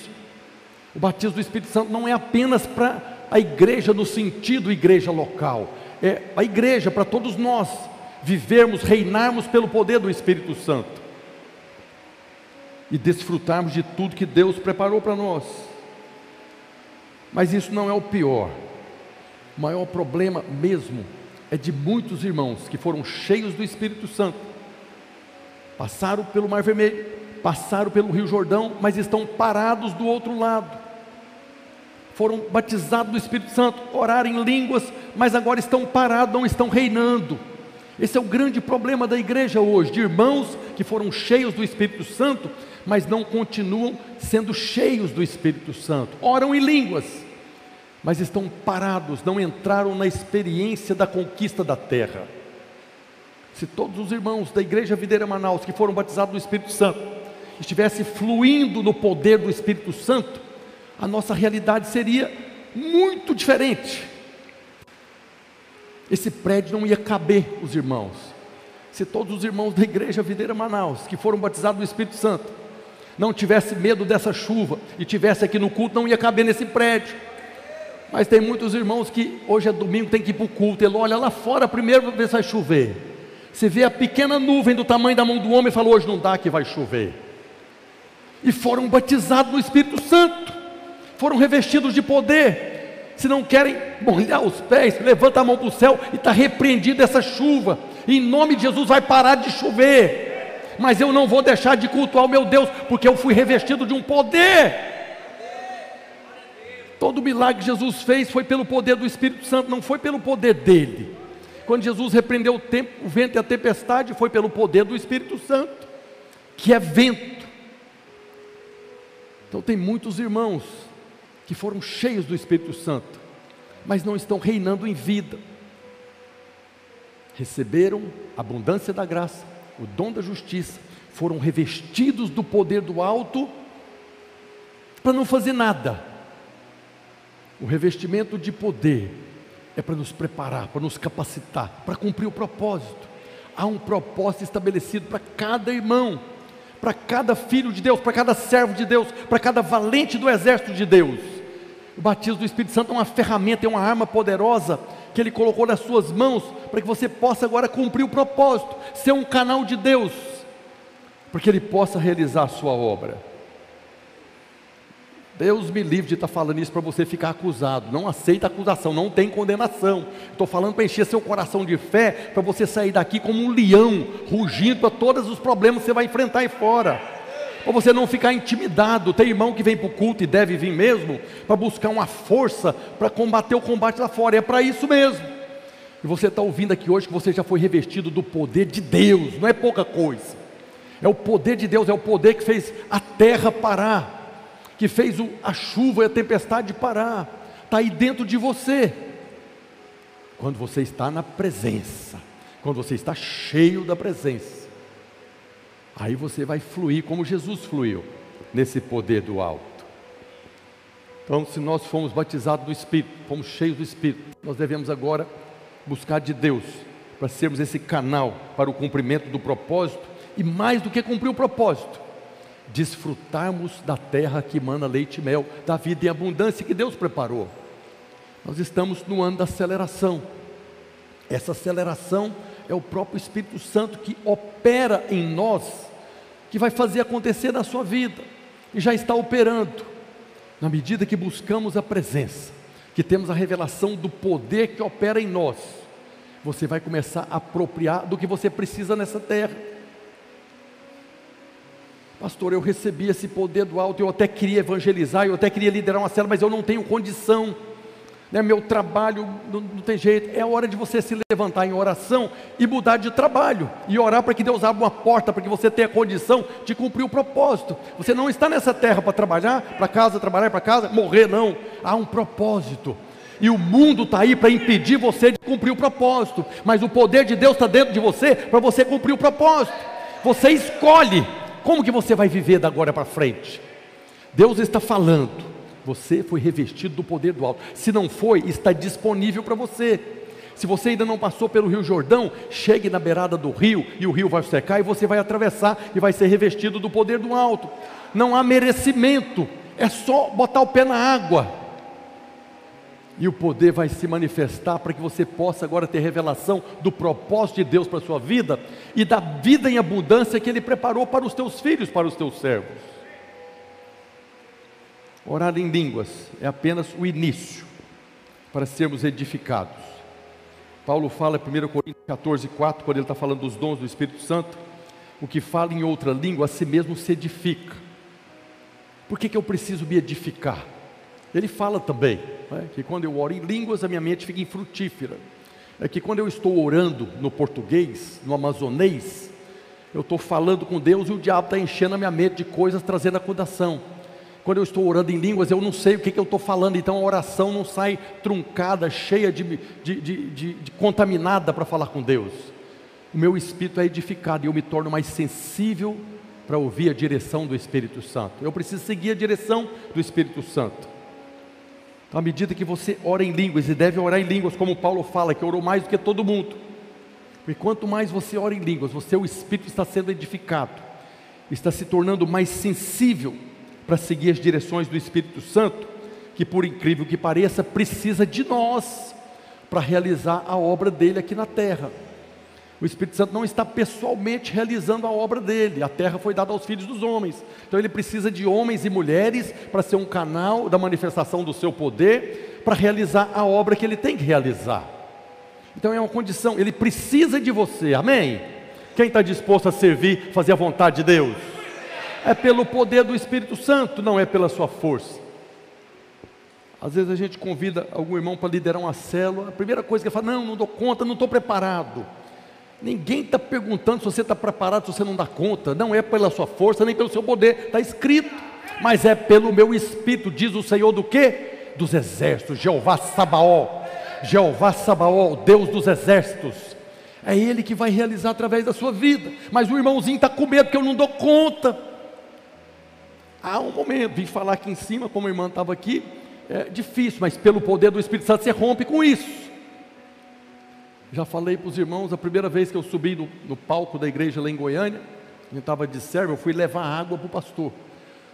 O batismo do Espírito Santo não é apenas para a igreja no sentido igreja local, é a igreja para todos nós vivermos, reinarmos pelo poder do Espírito Santo e desfrutarmos de tudo que Deus preparou para nós. Mas isso não é o pior. O maior problema mesmo é de muitos irmãos que foram cheios do Espírito Santo, passaram pelo Mar Vermelho, passaram pelo Rio Jordão, mas estão parados do outro lado. Foram batizados do Espírito Santo, oraram em línguas, mas agora estão parados, não estão reinando. Esse é o grande problema da igreja hoje, de irmãos que foram cheios do Espírito Santo, mas não continuam sendo cheios do Espírito Santo. Oram em línguas, mas estão parados, não entraram na experiência da conquista da terra. Se todos os irmãos da igreja Videira Manaus que foram batizados no Espírito Santo estivessem fluindo no poder do Espírito Santo, a nossa realidade seria muito diferente esse prédio não ia caber os irmãos. Se todos os irmãos da igreja Videira Manaus, que foram batizados no Espírito Santo, não tivesse medo dessa chuva e tivesse aqui no culto, não ia caber nesse prédio. Mas tem muitos irmãos que hoje é domingo, tem que ir para o culto, ele olha lá fora primeiro para ver se vai chover. Você vê a pequena nuvem do tamanho da mão do homem e fala: hoje não dá que vai chover. E foram batizados no Espírito Santo, foram revestidos de poder, se não querem molhar os pés, levanta a mão para o céu e está repreendida essa chuva. Em nome de Jesus vai parar de chover. Mas eu não vou deixar de cultuar o meu Deus, porque eu fui revestido de um poder. Todo milagre que Jesus fez foi pelo poder do Espírito Santo, não foi pelo poder dele. Quando Jesus repreendeu o, tempo, o vento e a tempestade, foi pelo poder do Espírito Santo, que é vento. Então tem muitos irmãos que foram cheios do Espírito Santo, mas não estão reinando em vida. Receberam a abundância da graça, o dom da justiça, foram revestidos do poder do alto para não fazer nada. O revestimento de poder é para nos preparar, para nos capacitar, para cumprir o propósito. Há um propósito estabelecido para cada irmão para cada filho de Deus, para cada servo de Deus, para cada valente do exército de Deus. O batismo do Espírito Santo é uma ferramenta, é uma arma poderosa que Ele colocou nas suas mãos para que você possa agora cumprir o propósito, ser um canal de Deus, para que Ele possa realizar a sua obra. Deus me livre de estar falando isso para você ficar acusado. Não aceita acusação, não tem condenação. Estou falando para encher seu coração de fé, para você sair daqui como um leão, rugindo para todos os problemas que você vai enfrentar aí fora. Para você não ficar intimidado. Tem irmão que vem para o culto e deve vir mesmo, para buscar uma força para combater o combate lá fora. É para isso mesmo. E você está ouvindo aqui hoje que você já foi revestido do poder de Deus, não é pouca coisa. É o poder de Deus, é o poder que fez a terra parar que fez a chuva e a tempestade parar, está aí dentro de você. Quando você está na presença, quando você está cheio da presença, aí você vai fluir como Jesus fluiu, nesse poder do alto. Então, se nós fomos batizados do Espírito, fomos cheios do Espírito, nós devemos agora buscar de Deus para sermos esse canal para o cumprimento do propósito e mais do que cumprir o propósito, desfrutarmos da terra que emana leite e mel, da vida em abundância que Deus preparou. Nós estamos no ano da aceleração. Essa aceleração é o próprio Espírito Santo que opera em nós, que vai fazer acontecer na sua vida, e já está operando, na medida que buscamos a presença, que temos a revelação do poder que opera em nós, você vai começar a apropriar do que você precisa nessa terra. Pastor, eu recebi esse poder do alto, eu até queria evangelizar, eu até queria liderar uma célula, mas eu não tenho condição né, meu trabalho não, não, tem jeito. É hora de você se levantar em oração e mudar de trabalho e orar para que Deus abra uma porta para que você tenha condição de cumprir o propósito. Você não está nessa terra para trabalhar, para casa, trabalhar para casa, morrer, não. Há um propósito. E o mundo está aí para impedir você de cumprir o propósito, mas o poder de Deus está dentro de você para você cumprir o propósito. Você escolhe como que você vai viver da agora para frente. Deus está falando você foi revestido do poder do alto. Se não foi, está disponível para você. Se você ainda não passou pelo Rio Jordão, chegue na beirada do rio e o rio vai secar e você vai atravessar e vai ser revestido do poder do alto. Não há merecimento, é só botar o pé na água. E o poder vai se manifestar para que você possa agora ter revelação do propósito de Deus para a sua vida e da vida em abundância que Ele preparou para os teus filhos, para os teus servos. Orar em línguas é apenas o início para sermos edificados. Paulo fala em 1 Coríntios 14, 4, quando ele está falando dos dons do Espírito Santo, o que fala em outra língua a si mesmo se edifica. Por que, que eu preciso me edificar? Ele fala também né, que quando eu oro em línguas a minha mente fica infrutífera. É que quando eu estou orando no português, no amazonês, eu estou falando com Deus e o diabo está enchendo a minha mente de coisas trazendo acusação. Quando eu estou orando em línguas, eu não sei o que, que eu estou falando, então a oração não sai truncada, cheia de, de, de, de contaminada para falar com Deus. O meu espírito é edificado e eu me torno mais sensível para ouvir a direção do Espírito Santo. Eu preciso seguir a direção do Espírito Santo. Então, à medida que você ora em línguas, e deve orar em línguas, como Paulo fala, que orou mais do que todo mundo. E quanto mais você ora em línguas, o seu espírito está sendo edificado, está se tornando mais sensível para seguir as direções do Espírito Santo, que por incrível que pareça, precisa de nós para realizar a obra dele aqui na terra. O Espírito Santo não está pessoalmente realizando a obra dele, a terra foi dada aos filhos dos homens, então ele precisa de homens e mulheres para ser um canal da manifestação do seu poder, para realizar a obra que ele tem que realizar. Então é uma condição, ele precisa de você, amém? Quem está disposto a servir, fazer a vontade de Deus? É pelo poder do Espírito Santo, não é pela sua força. Às vezes a gente convida algum irmão para liderar uma célula, a primeira coisa que ele fala, não, não dou conta, não estou preparado. Ninguém está perguntando se você está preparado, se você não dá conta. Não é pela sua força, nem pelo seu poder, está escrito. Mas é pelo meu espírito, diz o Senhor do quê? Dos exércitos, Jeová Sabaó. Jeová Sabaó, Deus dos exércitos. É Ele que vai realizar através da sua vida. Mas o irmãozinho está com medo, porque eu não dou conta. Há um momento, vim falar aqui em cima, como a irmã estava aqui, é difícil, mas pelo poder do Espírito Santo você rompe com isso. Já falei para os irmãos, a primeira vez que eu subi no, no palco da igreja lá em Goiânia, eu estava de servo, eu fui levar água para o pastor.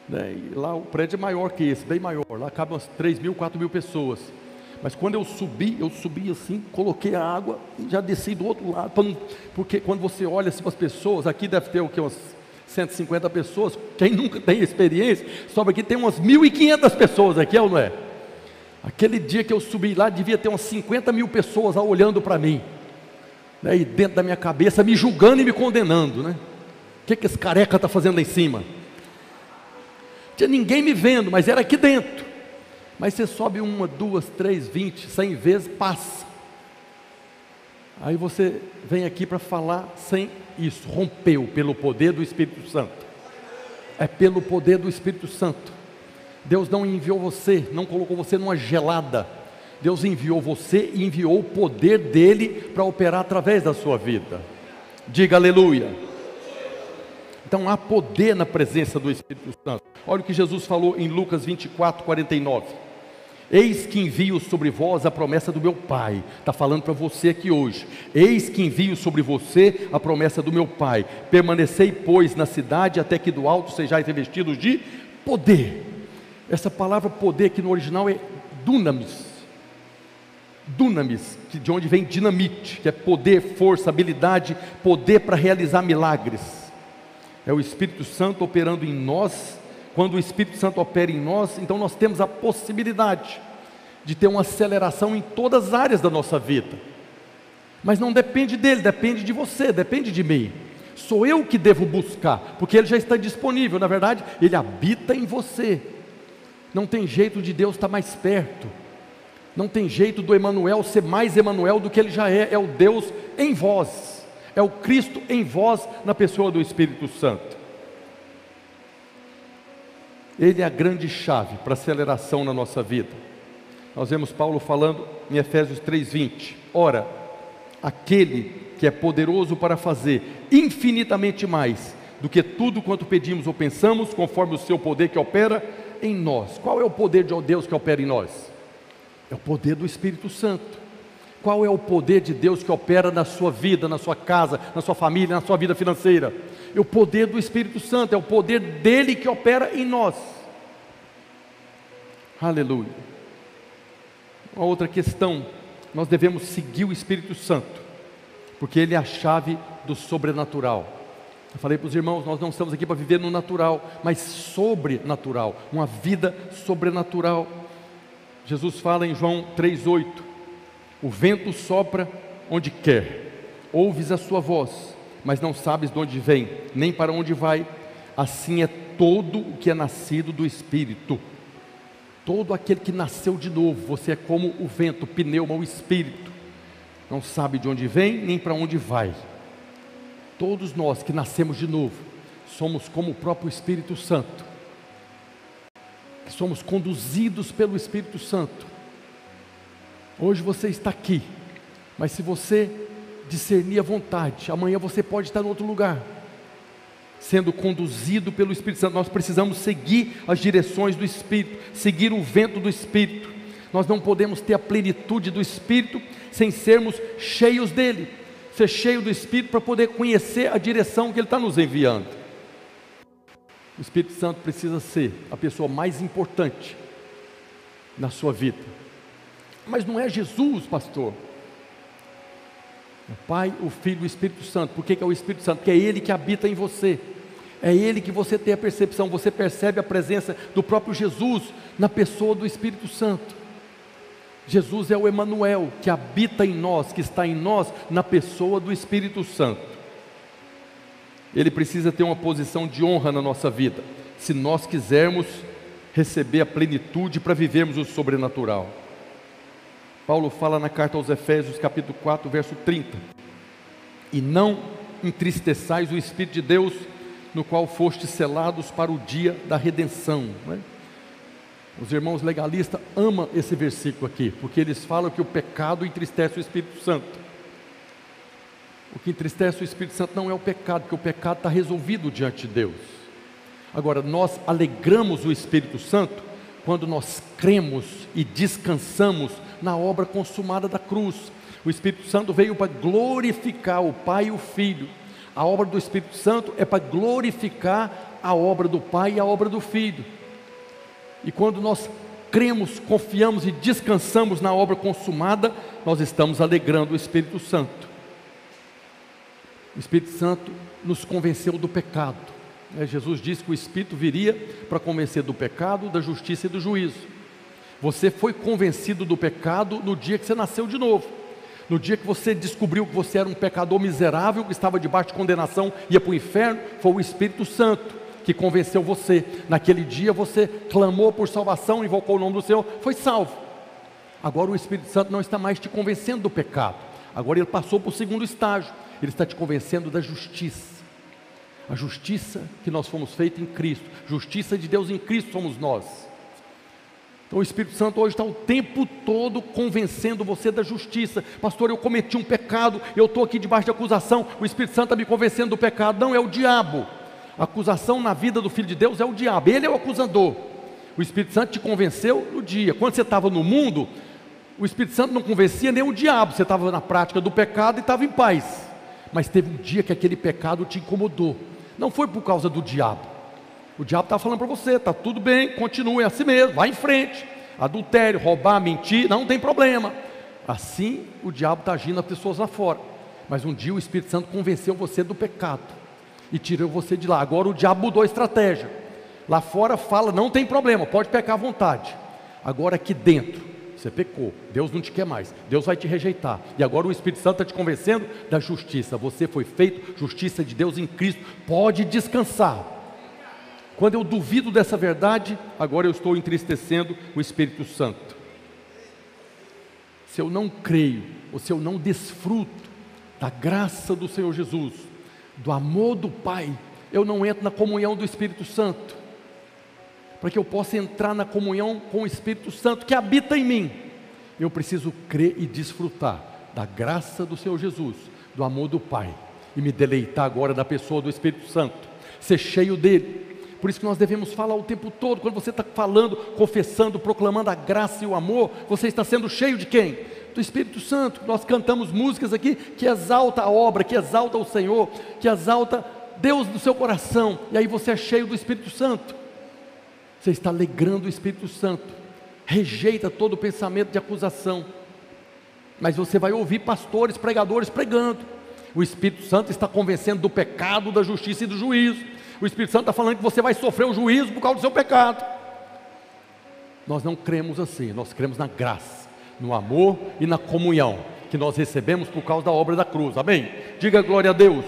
Né? E lá o prédio é maior que esse, bem maior, lá cabem umas 3 mil, 4 mil pessoas. Mas quando eu subi, eu subi assim, coloquei a água e já desci do outro lado, não, porque quando você olha assim para as pessoas, aqui deve ter o que, umas 150 pessoas, quem nunca tem experiência, sobe aqui, tem umas 1.500 pessoas aqui, é ou não é? Aquele dia que eu subi lá, devia ter umas 50 mil pessoas olhando para mim, né, e dentro da minha cabeça, me julgando e me condenando, né? O que, que esse careca está fazendo lá em cima? Tinha ninguém me vendo, mas era aqui dentro. Mas você sobe uma, duas, três, vinte, cem vezes, passa. Aí você vem aqui para falar sem isso, rompeu pelo poder do Espírito Santo. É pelo poder do Espírito Santo. Deus não enviou você, não colocou você numa gelada. Deus enviou você e enviou o poder dele para operar através da sua vida. Diga aleluia. Então há poder na presença do Espírito Santo. Olha o que Jesus falou em Lucas 24, 49. Eis que envio sobre vós a promessa do meu Pai. Está falando para você aqui hoje. Eis que envio sobre você a promessa do meu Pai. Permanecei, pois, na cidade, até que do alto sejais revestidos de poder. Essa palavra poder, que no original é dunamis. Dunamis, de onde vem dinamite, que é poder, força, habilidade, poder para realizar milagres. É o Espírito Santo operando em nós quando o Espírito Santo opera em nós, então nós temos a possibilidade de ter uma aceleração em todas as áreas da nossa vida. Mas não depende dele, depende de você, depende de mim. Sou eu que devo buscar, porque ele já está disponível, na verdade, ele habita em você. Não tem jeito de Deus estar mais perto. Não tem jeito do Emanuel ser mais Emanuel do que ele já é, é o Deus em vós. É o Cristo em vós na pessoa do Espírito Santo. Ele é a grande chave para aceleração na nossa vida. Nós vemos Paulo falando em Efésios 3:20. Ora, aquele que é poderoso para fazer infinitamente mais do que tudo quanto pedimos ou pensamos, conforme o seu poder que opera em nós. Qual é o poder de Deus que opera em nós? É o poder do Espírito Santo. Qual é o poder de Deus que opera na sua vida, na sua casa, na sua família, na sua vida financeira? É o poder do Espírito Santo, é o poder dele que opera em nós. Aleluia. Uma outra questão, nós devemos seguir o Espírito Santo, porque ele é a chave do sobrenatural. Eu falei para os irmãos, nós não estamos aqui para viver no natural, mas sobrenatural, uma vida sobrenatural. Jesus fala em João 3:8: O vento sopra onde quer, ouves a sua voz, mas não sabes de onde vem, nem para onde vai. Assim é todo o que é nascido do Espírito. Todo aquele que nasceu de novo, você é como o vento, o pneuma, o Espírito. Não sabe de onde vem, nem para onde vai. Todos nós que nascemos de novo, somos como o próprio Espírito Santo. Que somos conduzidos pelo Espírito Santo. Hoje você está aqui, mas se você discernir a vontade. Amanhã você pode estar em outro lugar, sendo conduzido pelo Espírito Santo. Nós precisamos seguir as direções do Espírito, seguir o vento do Espírito. Nós não podemos ter a plenitude do Espírito sem sermos cheios dele, ser cheio do Espírito para poder conhecer a direção que ele está nos enviando. O Espírito Santo precisa ser a pessoa mais importante na sua vida. Mas não é Jesus, pastor. O Pai, o Filho e o Espírito Santo. Por que, que é o Espírito Santo? Porque é Ele que habita em você. É Ele que você tem a percepção, você percebe a presença do próprio Jesus na pessoa do Espírito Santo. Jesus é o Emanuel que habita em nós, que está em nós na pessoa do Espírito Santo. Ele precisa ter uma posição de honra na nossa vida, se nós quisermos receber a plenitude para vivermos o sobrenatural. Paulo fala na carta aos Efésios, capítulo 4, verso 30. E não entristeçais o Espírito de Deus, no qual fostes selados para o dia da redenção. É? Os irmãos legalistas amam esse versículo aqui, porque eles falam que o pecado entristece o Espírito Santo. O que entristece o Espírito Santo não é o pecado, porque o pecado está resolvido diante de Deus. Agora, nós alegramos o Espírito Santo quando nós cremos e descansamos na obra consumada da cruz. O Espírito Santo veio para glorificar o Pai e o Filho. A obra do Espírito Santo é para glorificar a obra do Pai e a obra do Filho. E quando nós cremos, confiamos e descansamos na obra consumada, nós estamos alegrando o Espírito Santo. O Espírito Santo nos convenceu do pecado. É, Jesus disse que o Espírito viria para convencer do pecado, da justiça e do juízo. Você foi convencido do pecado no dia que você nasceu de novo. No dia que você descobriu que você era um pecador miserável, que estava debaixo de condenação, ia para o inferno, foi o Espírito Santo que convenceu você. Naquele dia você clamou por salvação, invocou o nome do Senhor, foi salvo. Agora o Espírito Santo não está mais te convencendo do pecado. Agora ele passou para o segundo estágio. Ele está te convencendo da justiça. A justiça que nós fomos feitos em Cristo. Justiça de Deus em Cristo somos nós. Então o Espírito Santo hoje está o tempo todo convencendo você da justiça. Pastor, eu cometi um pecado, eu estou aqui debaixo de acusação. O Espírito Santo está me convencendo do pecado. Não, é o diabo. A acusação na vida do Filho de Deus é o diabo, ele é o acusador. O Espírito Santo te convenceu no dia. Quando você estava no mundo, o Espírito Santo não convencia nem o diabo. Você estava na prática do pecado e estava em paz. Mas teve um dia que aquele pecado te incomodou. Não foi por causa do diabo. O diabo estava falando para você: está tudo bem, continue assim mesmo, vá em frente. Adultério, roubar, mentir, não tem problema. Assim o diabo está agindo as pessoas lá fora. Mas um dia o Espírito Santo convenceu você do pecado e tirou você de lá. Agora o diabo mudou a estratégia. Lá fora fala, não tem problema, pode pecar à vontade. Agora aqui dentro, você pecou, Deus não te quer mais, Deus vai te rejeitar. E agora o Espírito Santo está te convencendo da justiça. Você foi feito justiça de Deus em Cristo, pode descansar. Quando eu duvido dessa verdade, agora eu estou entristecendo o Espírito Santo. Se eu não creio, ou se eu não desfruto da graça do Senhor Jesus, do amor do Pai, eu não entro na comunhão do Espírito Santo para que eu possa entrar na comunhão com o Espírito Santo que habita em mim, eu preciso crer e desfrutar da graça do Senhor Jesus, do amor do Pai, e me deleitar agora da pessoa do Espírito Santo, ser cheio dele. Por isso que nós devemos falar o tempo todo, quando você está falando, confessando, proclamando a graça e o amor, você está sendo cheio de quem? Do Espírito Santo. Nós cantamos músicas aqui que exalta a obra, que exalta o Senhor, que exalta Deus do seu coração, e aí você é cheio do Espírito Santo você está alegrando o Espírito Santo. Rejeita todo pensamento de acusação. Mas você vai ouvir pastores, pregadores pregando. O Espírito Santo está convencendo do pecado, da justiça e do juízo. O Espírito Santo está falando que você vai sofrer o juízo por causa do seu pecado. Nós não cremos assim, nós cremos na graça, no amor e na comunhão que nós recebemos por causa da obra da cruz. Amém? Diga glória a Deus.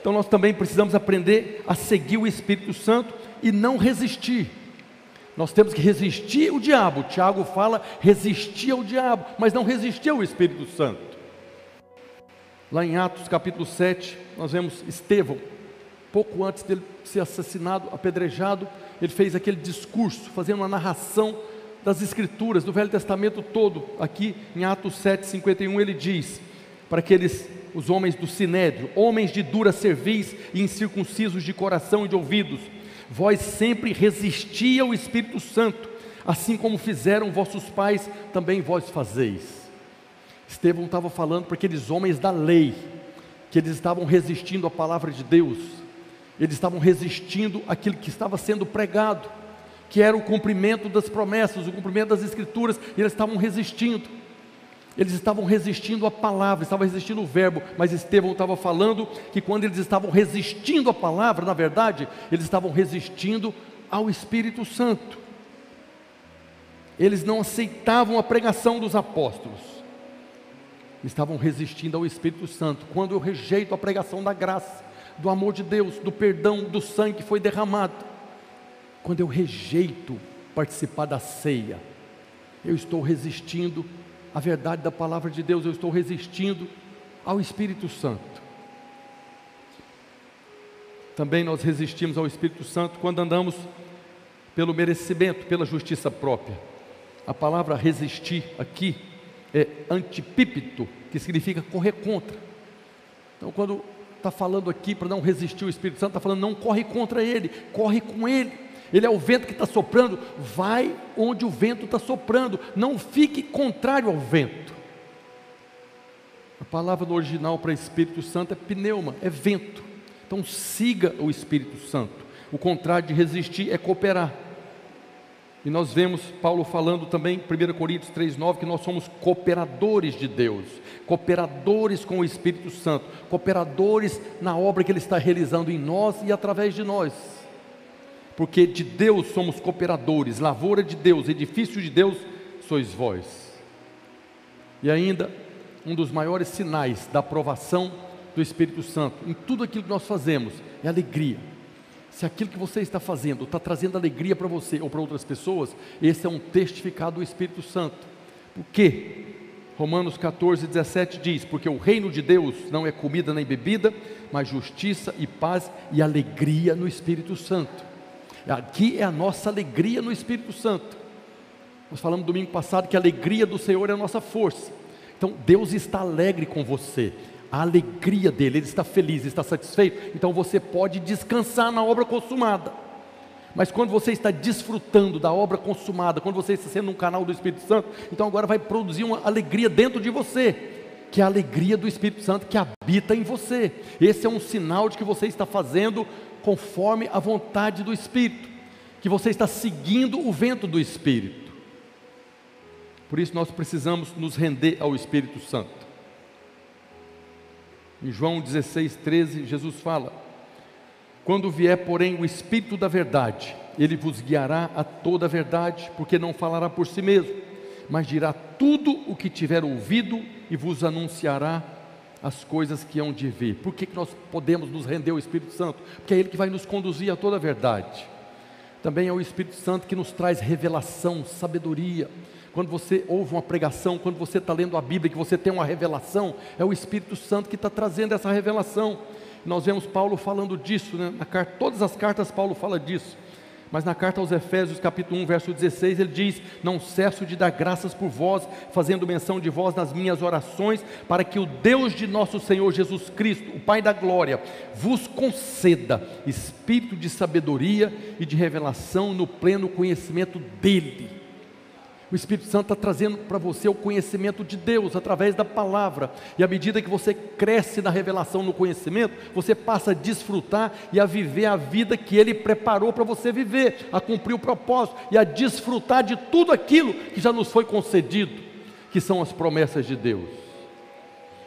Então nós também precisamos aprender a seguir o Espírito Santo e não resistir. Nós temos que resistir o diabo. Tiago fala resistir ao diabo, mas não resistir ao Espírito Santo. Lá em Atos capítulo 7, nós vemos Estevão, pouco antes dele ser assassinado, apedrejado, ele fez aquele discurso, fazendo uma narração das Escrituras, do Velho Testamento todo. Aqui em Atos 7, 51, ele diz: para aqueles os homens do sinédrio, homens de dura cerviz e incircuncisos de coração e de ouvidos, Vós sempre resisti ao Espírito Santo, assim como fizeram vossos pais, também vós fazeis. Estevão estava falando para aqueles homens da lei, que eles estavam resistindo à palavra de Deus, eles estavam resistindo àquilo que estava sendo pregado, que era o cumprimento das promessas, o cumprimento das Escrituras, e eles estavam resistindo. Eles estavam resistindo à palavra, estavam resistindo ao verbo, mas Estevão estava falando que quando eles estavam resistindo à palavra, na verdade, eles estavam resistindo ao Espírito Santo. Eles não aceitavam a pregação dos apóstolos, estavam resistindo ao Espírito Santo. Quando eu rejeito a pregação da graça, do amor de Deus, do perdão, do sangue que foi derramado, quando eu rejeito participar da ceia, eu estou resistindo a verdade da palavra de Deus, eu estou resistindo ao Espírito Santo. Também nós resistimos ao Espírito Santo quando andamos pelo merecimento, pela justiça própria. A palavra resistir aqui é antipípito, que significa correr contra. Então, quando está falando aqui para não resistir ao Espírito Santo, está falando não corre contra ele, corre com ele. Ele é o vento que está soprando, vai onde o vento está soprando, não fique contrário ao vento. A palavra no original para Espírito Santo é pneuma, é vento. Então siga o Espírito Santo. O contrário de resistir é cooperar. E nós vemos Paulo falando também, 1 Coríntios 3,9, que nós somos cooperadores de Deus, cooperadores com o Espírito Santo, cooperadores na obra que Ele está realizando em nós e através de nós porque de Deus somos cooperadores, lavoura de Deus, edifício de Deus sois vós. E ainda, um dos maiores sinais da aprovação do Espírito Santo em tudo aquilo que nós fazemos é alegria. Se aquilo que você está fazendo está trazendo alegria para você ou para outras pessoas, esse é um testificado do Espírito Santo. Por quê? Romanos 14, 17 diz: Porque o reino de Deus não é comida nem bebida, mas justiça e paz e alegria no Espírito Santo. Aqui é a nossa alegria no Espírito Santo. Nós falamos domingo passado que a alegria do Senhor é a nossa força. Então Deus está alegre com você. A alegria dele, ele está feliz, está satisfeito. Então você pode descansar na obra consumada. Mas quando você está desfrutando da obra consumada, quando você está sendo um canal do Espírito Santo, então agora vai produzir uma alegria dentro de você, que é a alegria do Espírito Santo que habita em você. Esse é um sinal de que você está fazendo conforme a vontade do Espírito, que você está seguindo o vento do Espírito. Por isso nós precisamos nos render ao Espírito Santo. Em João 16, 13, Jesus fala: Quando vier, porém, o Espírito da Verdade, ele vos guiará a toda a verdade, porque não falará por si mesmo, mas dirá tudo o que tiver ouvido e vos anunciará as coisas que hão de vir. Por que, que nós podemos nos render ao Espírito Santo? Porque é Ele que vai nos conduzir a toda a verdade. Também é o Espírito Santo que nos traz revelação, sabedoria quando você ouve uma pregação, quando você está lendo a Bíblia, que você tem uma revelação, é o Espírito Santo que está trazendo essa revelação. Nós vemos Paulo falando disso, né? na carta, todas as cartas Paulo fala disso. Mas na carta aos Efésios, capítulo 1, verso 16, ele diz: Não cesso de dar graças por vós, fazendo menção de vós nas minhas orações, para que o Deus de nosso Senhor Jesus Cristo, o Pai da glória, vos conceda espírito de sabedoria e de revelação no pleno conhecimento dEle o Espírito Santo está trazendo para você o conhecimento de Deus através da palavra. E à medida que você cresce na revelação, no conhecimento, você passa a desfrutar e a viver a vida que Ele preparou para você viver, a cumprir o propósito e a desfrutar de tudo aquilo que já nos foi concedido, que são as promessas de Deus.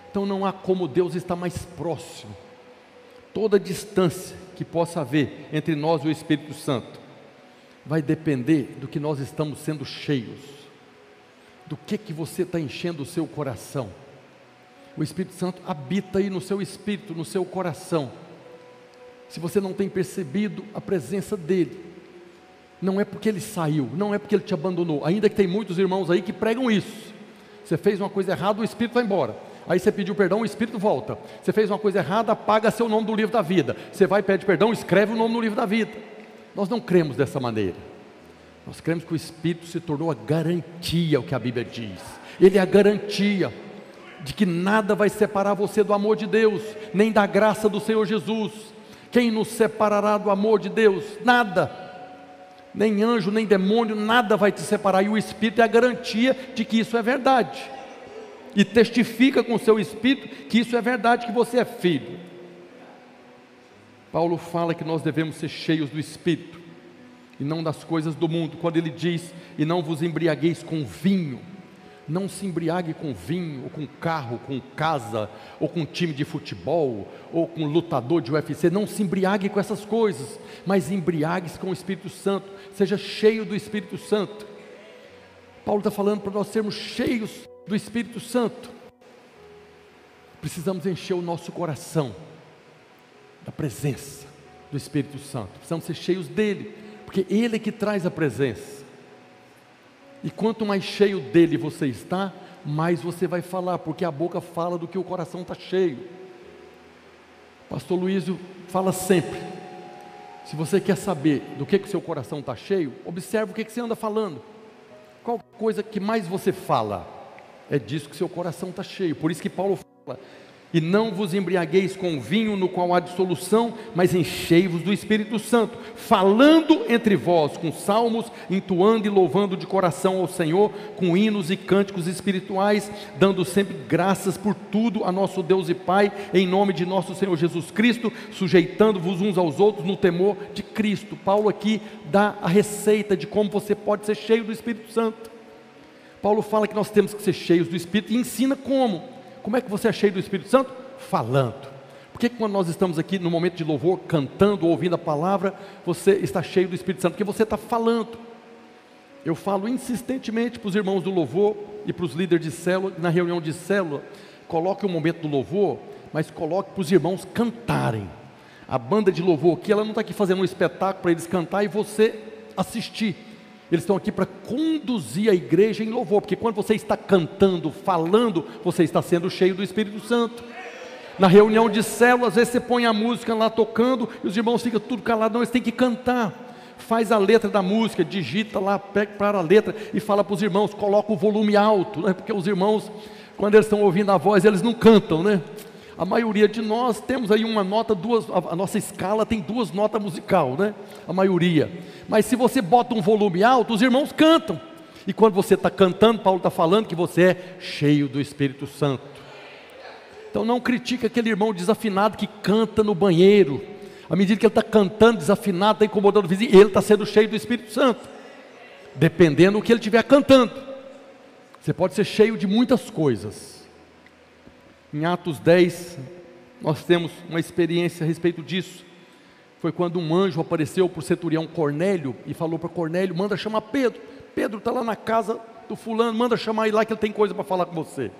Então não há como Deus estar mais próximo. Toda distância que possa haver entre nós e o Espírito Santo vai depender do que nós estamos sendo cheios, do que que você está enchendo o seu coração. O Espírito Santo habita aí no seu espírito, no seu coração. Se você não tem percebido a presença dele, não é porque ele saiu, não é porque ele te abandonou. Ainda que tem muitos irmãos aí que pregam isso. Você fez uma coisa errada, o Espírito vai embora. Aí você pediu perdão, o Espírito volta. Você fez uma coisa errada, apaga seu nome do livro da vida. Você vai pedir perdão, escreve o nome no livro da vida. Nós não cremos dessa maneira. Nós cremos que o Espírito se tornou a garantia, o que a Bíblia diz. Ele é a garantia de que nada vai separar você do amor de Deus, nem da graça do Senhor Jesus. Quem nos separará do amor de Deus? Nada. Nem anjo, nem demônio, nada vai te separar. E o Espírito é a garantia de que isso é verdade. E testifica com o seu Espírito que isso é verdade, que você é filho. Paulo fala que nós devemos ser cheios do Espírito e não das coisas do mundo, quando ele diz: E não vos embriagueis com vinho. Não se embriague com vinho, ou com carro, com casa, ou com time de futebol, ou com lutador de UFC. Não se embriague com essas coisas, mas embriague-se com o Espírito Santo. Seja cheio do Espírito Santo. Paulo está falando para nós sermos cheios do Espírito Santo. Precisamos encher o nosso coração da presença do Espírito Santo. Precisamos ser cheios dele, porque ele é que traz a presença. E quanto mais cheio dele você está, mais você vai falar, porque a boca fala do que o coração está cheio. Pastor Luísio fala sempre: se você quer saber do que, o seu coração está cheio, observe o que, que você anda falando. Qual coisa que mais você fala? É disso que seu coração está cheio. Por isso que Paulo fala: e não vos embriagueis com vinho no qual há dissolução, mas enchei-vos do Espírito Santo, falando entre vós com salmos, entoando e louvando de coração ao Senhor, com hinos e cânticos espirituais, dando sempre graças por tudo a nosso Deus e Pai, em nome de nosso Senhor Jesus Cristo, sujeitando-vos uns aos outros no temor de Cristo. Paulo aqui dá a receita de como você pode ser cheio do Espírito Santo. Paulo fala que nós temos que ser cheios do Espírito e ensina como. Como é que você é cheio do Espírito Santo? Falando. Por que quando nós estamos aqui no momento de louvor, cantando, ouvindo a palavra, você está cheio do Espírito Santo? Porque você está falando. Eu falo insistentemente para os irmãos do louvor e para os líderes de célula, na reunião de célula, coloque o momento do louvor, mas coloque para os irmãos cantarem. A banda de louvor aqui, ela não está aqui fazendo um espetáculo para eles cantar e você assistir. Eles estão aqui para conduzir a igreja em louvor, porque quando você está cantando, falando, você está sendo cheio do Espírito Santo. Na reunião de célula, às vezes você põe a música lá tocando e os irmãos ficam tudo calados, não, eles têm que cantar. Faz a letra da música, digita lá, pega para a letra e fala para os irmãos, coloca o volume alto, né? porque os irmãos, quando eles estão ouvindo a voz, eles não cantam, né? A maioria de nós temos aí uma nota, duas, a, nossa escala tem duas notas musical, né? A maioria. Mas se você bota um volume alto, os irmãos cantam. E quando você está cantando, Paulo está falando que você é cheio do Espírito Santo. Então não critique aquele irmão desafinado que canta no banheiro. À medida que ele está cantando desafinado, está incomodando o vizinho, ele está sendo cheio do Espírito Santo. Dependendo do que ele estiver cantando. Você pode ser cheio de muitas coisas. Em Atos 10, nós temos uma experiência a respeito disso. Foi quando um anjo apareceu para o centurião Cornélio e falou para Cornélio: manda chamar Pedro. Pedro está lá na casa do fulano, manda chamar ele lá que ele tem coisa para falar com você.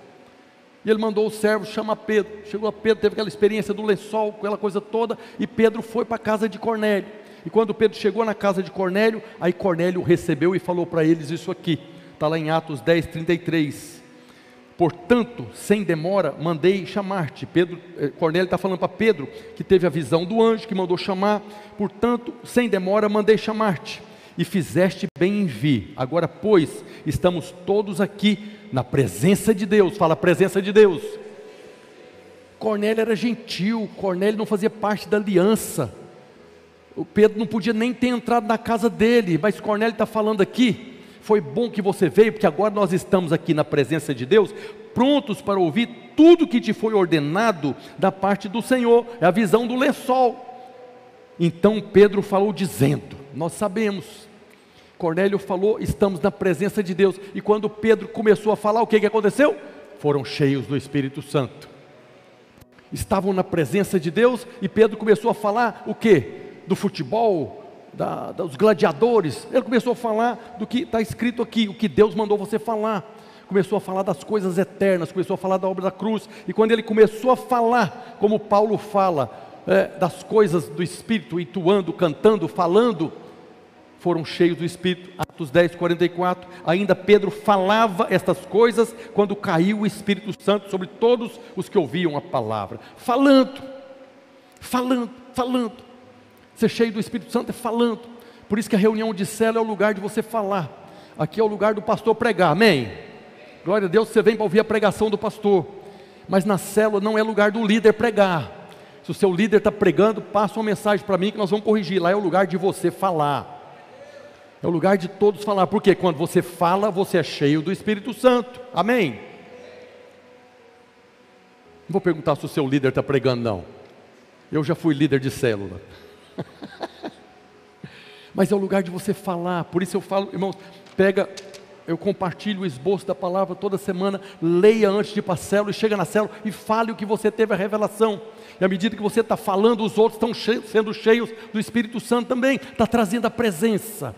E ele mandou o servo chamar Pedro. Chegou a Pedro, teve aquela experiência do lençol, aquela coisa toda, e Pedro foi para a casa de Cornélio. E quando Pedro chegou na casa de Cornélio, aí Cornélio recebeu e falou para eles isso aqui. Está lá em Atos 10, 33. Portanto, sem demora, mandei chamar-te. Pedro, eh, Cornélio está falando para Pedro, que teve a visão do anjo, que mandou chamar. Portanto, sem demora, mandei chamar-te. E fizeste bem em vir. Agora, pois, estamos todos aqui na presença de Deus. Fala, presença de Deus. Cornélio era gentil, Cornélio não fazia parte da aliança. O Pedro não podia nem ter entrado na casa dele, mas Cornélio está falando aqui. Foi bom que você veio, porque agora nós estamos aqui na presença de Deus, prontos para ouvir tudo que te foi ordenado da parte do Senhor. É a visão do lençol. Então Pedro falou dizendo: Nós sabemos Cornélio falou, estamos na presença de Deus. E quando Pedro começou a falar, o que, que aconteceu? Foram cheios do Espírito Santo. Estavam na presença de Deus e Pedro começou a falar o que? Do futebol, da, dos gladiadores. Ele começou a falar do que está escrito aqui, o que Deus mandou você falar. Começou a falar das coisas eternas, começou a falar da obra da cruz. E quando ele começou a falar, como Paulo fala, é, das coisas do Espírito, entoando, cantando, falando, foram cheios do Espírito. Atos 10, 44. Ainda Pedro falava estas coisas quando caiu o Espírito Santo sobre todos os que ouviam a palavra. Falando, falando, falando. Ser cheio do Espírito Santo é falando. Por isso que a reunião de célula é o lugar de você falar. Aqui é o lugar do pastor pregar. Amém? Glória a Deus, você vem para ouvir a pregação do pastor. Mas na célula não é lugar do líder pregar. Se o seu líder está pregando, passa uma mensagem para mim que nós vamos corrigir. Lá é o lugar de você falar. É o lugar de todos falar, porque quando você fala, você é cheio do Espírito Santo. Amém? Não vou perguntar se o seu líder está pregando, não. Eu já fui líder de célula. [LAUGHS] Mas é o lugar de você falar. Por isso eu falo, irmãos, pega, eu compartilho o esboço da palavra toda semana, leia antes de ir para a célula e chega na célula e fale o que você teve a revelação. E à medida que você está falando, os outros estão sendo cheios do Espírito Santo também, está trazendo a presença.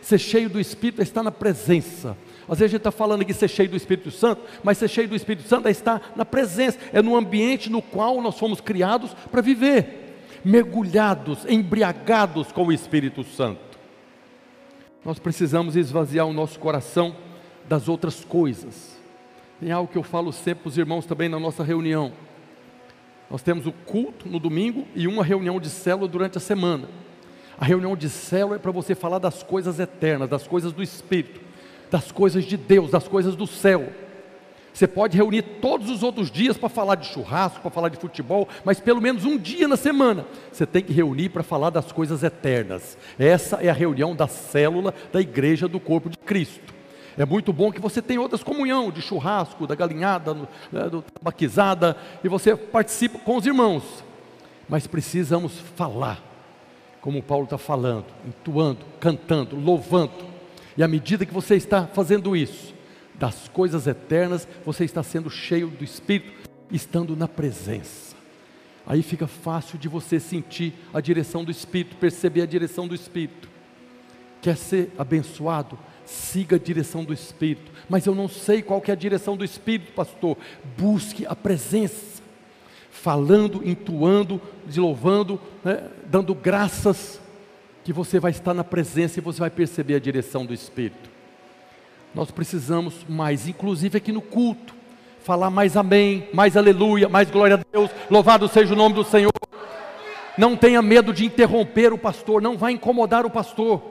Ser cheio do Espírito é estar na presença. Às vezes a gente está falando aqui ser cheio do Espírito Santo, mas ser cheio do Espírito Santo é estar na presença, é no ambiente no qual nós fomos criados para viver, mergulhados, embriagados com o Espírito Santo. Nós precisamos esvaziar o nosso coração das outras coisas. Tem algo que eu falo sempre para os irmãos também na nossa reunião. Nós temos o culto no domingo e uma reunião de célula durante a semana. A reunião de célula é para você falar das coisas eternas, das coisas do Espírito, das coisas de Deus, das coisas do céu. Você pode reunir todos os outros dias para falar de churrasco, para falar de futebol, mas pelo menos um dia na semana você tem que reunir para falar das coisas eternas. Essa é a reunião da célula da igreja do corpo de Cristo. É muito bom que você tenha outras comunhão de churrasco, da galinhada, né, do tabaquizada, e você participa com os irmãos. Mas precisamos falar como Paulo está falando, entoando, cantando, louvando. E à medida que você está fazendo isso, das coisas eternas, você está sendo cheio do Espírito, estando na presença. Aí fica fácil de você sentir a direção do Espírito, perceber a direção do Espírito. Quer ser abençoado? Siga a direção do Espírito. Mas eu não sei qual que é a direção do Espírito, pastor. Busque a presença falando, entoando, louvando, né, dando graças, que você vai estar na presença e você vai perceber a direção do Espírito. Nós precisamos mais, inclusive aqui no culto, falar mais amém, mais aleluia, mais glória a Deus, louvado seja o nome do Senhor. Não tenha medo de interromper o pastor, não vai incomodar o pastor.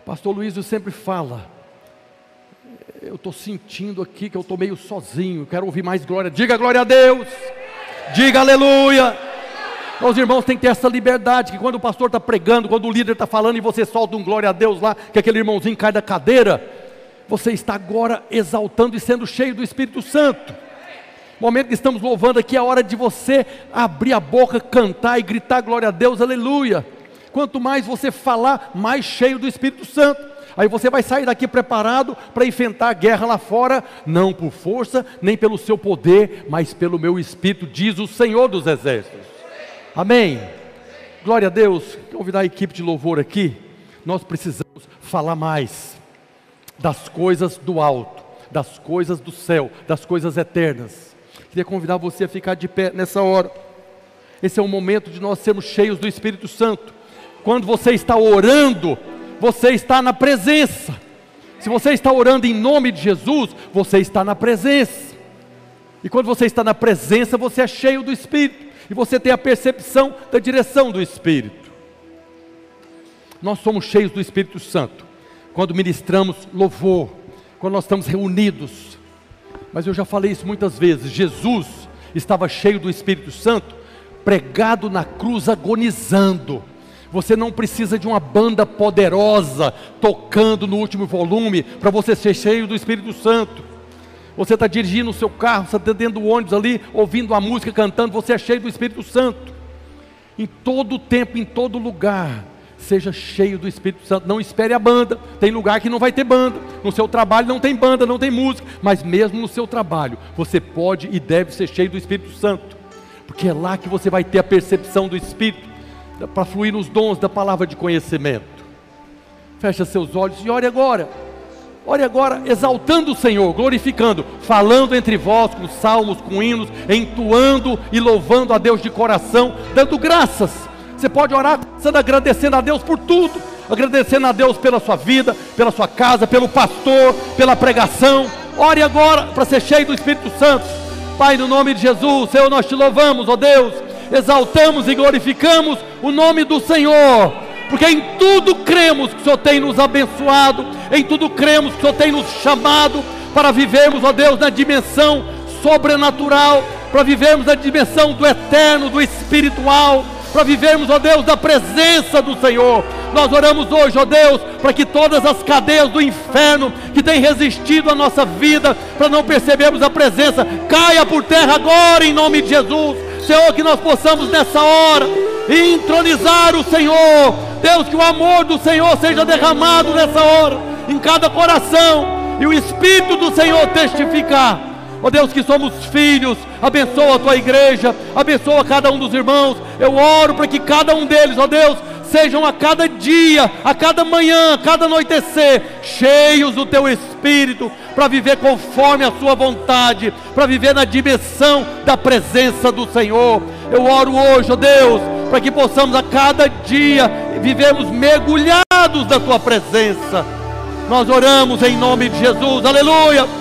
O pastor Luiz sempre fala, eu estou sentindo aqui que eu estou meio sozinho, quero ouvir mais glória. Diga glória a Deus. Diga aleluia. Os irmãos têm que ter essa liberdade, que quando o pastor está pregando, quando o líder está falando e você solta um glória a Deus lá, que aquele irmãozinho cai da cadeira, você está agora exaltando e sendo cheio do Espírito Santo. momento que estamos louvando aqui é a hora de você abrir a boca, cantar e gritar glória a Deus, aleluia. Quanto mais você falar, mais cheio do Espírito Santo. Aí você vai sair daqui preparado para enfrentar a guerra lá fora, não por força, nem pelo seu poder, mas pelo meu espírito, diz o Senhor dos Exércitos. Amém. Glória a Deus. Convidar a equipe de louvor aqui. Nós precisamos falar mais das coisas do alto, das coisas do céu, das coisas eternas. Queria convidar você a ficar de pé nessa hora. Esse é o momento de nós sermos cheios do Espírito Santo. Quando você está orando, você está na presença. Se você está orando em nome de Jesus, você está na presença. E quando você está na presença, você é cheio do Espírito. E você tem a percepção da direção do Espírito. Nós somos cheios do Espírito Santo. Quando ministramos louvor, quando nós estamos reunidos. Mas eu já falei isso muitas vezes. Jesus estava cheio do Espírito Santo, pregado na cruz, agonizando você não precisa de uma banda poderosa tocando no último volume para você ser cheio do Espírito Santo. Você está dirigindo o seu carro, você está dentro do ônibus ali, ouvindo a música, cantando, você é cheio do Espírito Santo. Em todo tempo, em todo lugar, seja cheio do Espírito Santo. Não espere a banda. Tem lugar que não vai ter banda. No seu trabalho não tem banda, não tem música. Mas mesmo no seu trabalho, você pode e deve ser cheio do Espírito Santo. Porque é lá que você vai ter a percepção do Espírito para fluir nos dons da palavra de conhecimento. Fecha seus olhos e ore agora. Ore agora, exaltando o Senhor, glorificando, falando entre vós com salmos, com hinos, entoando e louvando a Deus de coração, dando graças. Você pode orar sendo agradecendo a Deus por tudo, agradecendo a Deus pela sua vida, pela sua casa, pelo pastor, pela pregação. Ore agora para ser cheio do Espírito Santo. Pai, no nome de Jesus, Senhor, nós te louvamos, ó Deus. Exaltamos e glorificamos o nome do Senhor, porque em tudo cremos que o Senhor tem nos abençoado, em tudo cremos que o Senhor tem nos chamado para vivermos, ó Deus, na dimensão sobrenatural, para vivermos na dimensão do eterno, do espiritual, para vivermos, ó Deus, da presença do Senhor. Nós oramos hoje, ó Deus, para que todas as cadeias do inferno que têm resistido à nossa vida, para não percebermos a presença, caia por terra agora em nome de Jesus Senhor, que nós possamos nessa hora entronizar o Senhor. Deus, que o amor do Senhor seja derramado nessa hora, em cada coração, e o Espírito do Senhor testificar. Ó oh Deus, que somos filhos, abençoa a tua igreja, abençoa cada um dos irmãos. Eu oro para que cada um deles, ó oh Deus, sejam a cada dia, a cada manhã, a cada anoitecer, cheios do teu Espírito, para viver conforme a Sua vontade, para viver na dimensão da presença do Senhor. Eu oro hoje, ó Deus, para que possamos a cada dia vivermos mergulhados da Tua presença. Nós oramos em nome de Jesus, aleluia.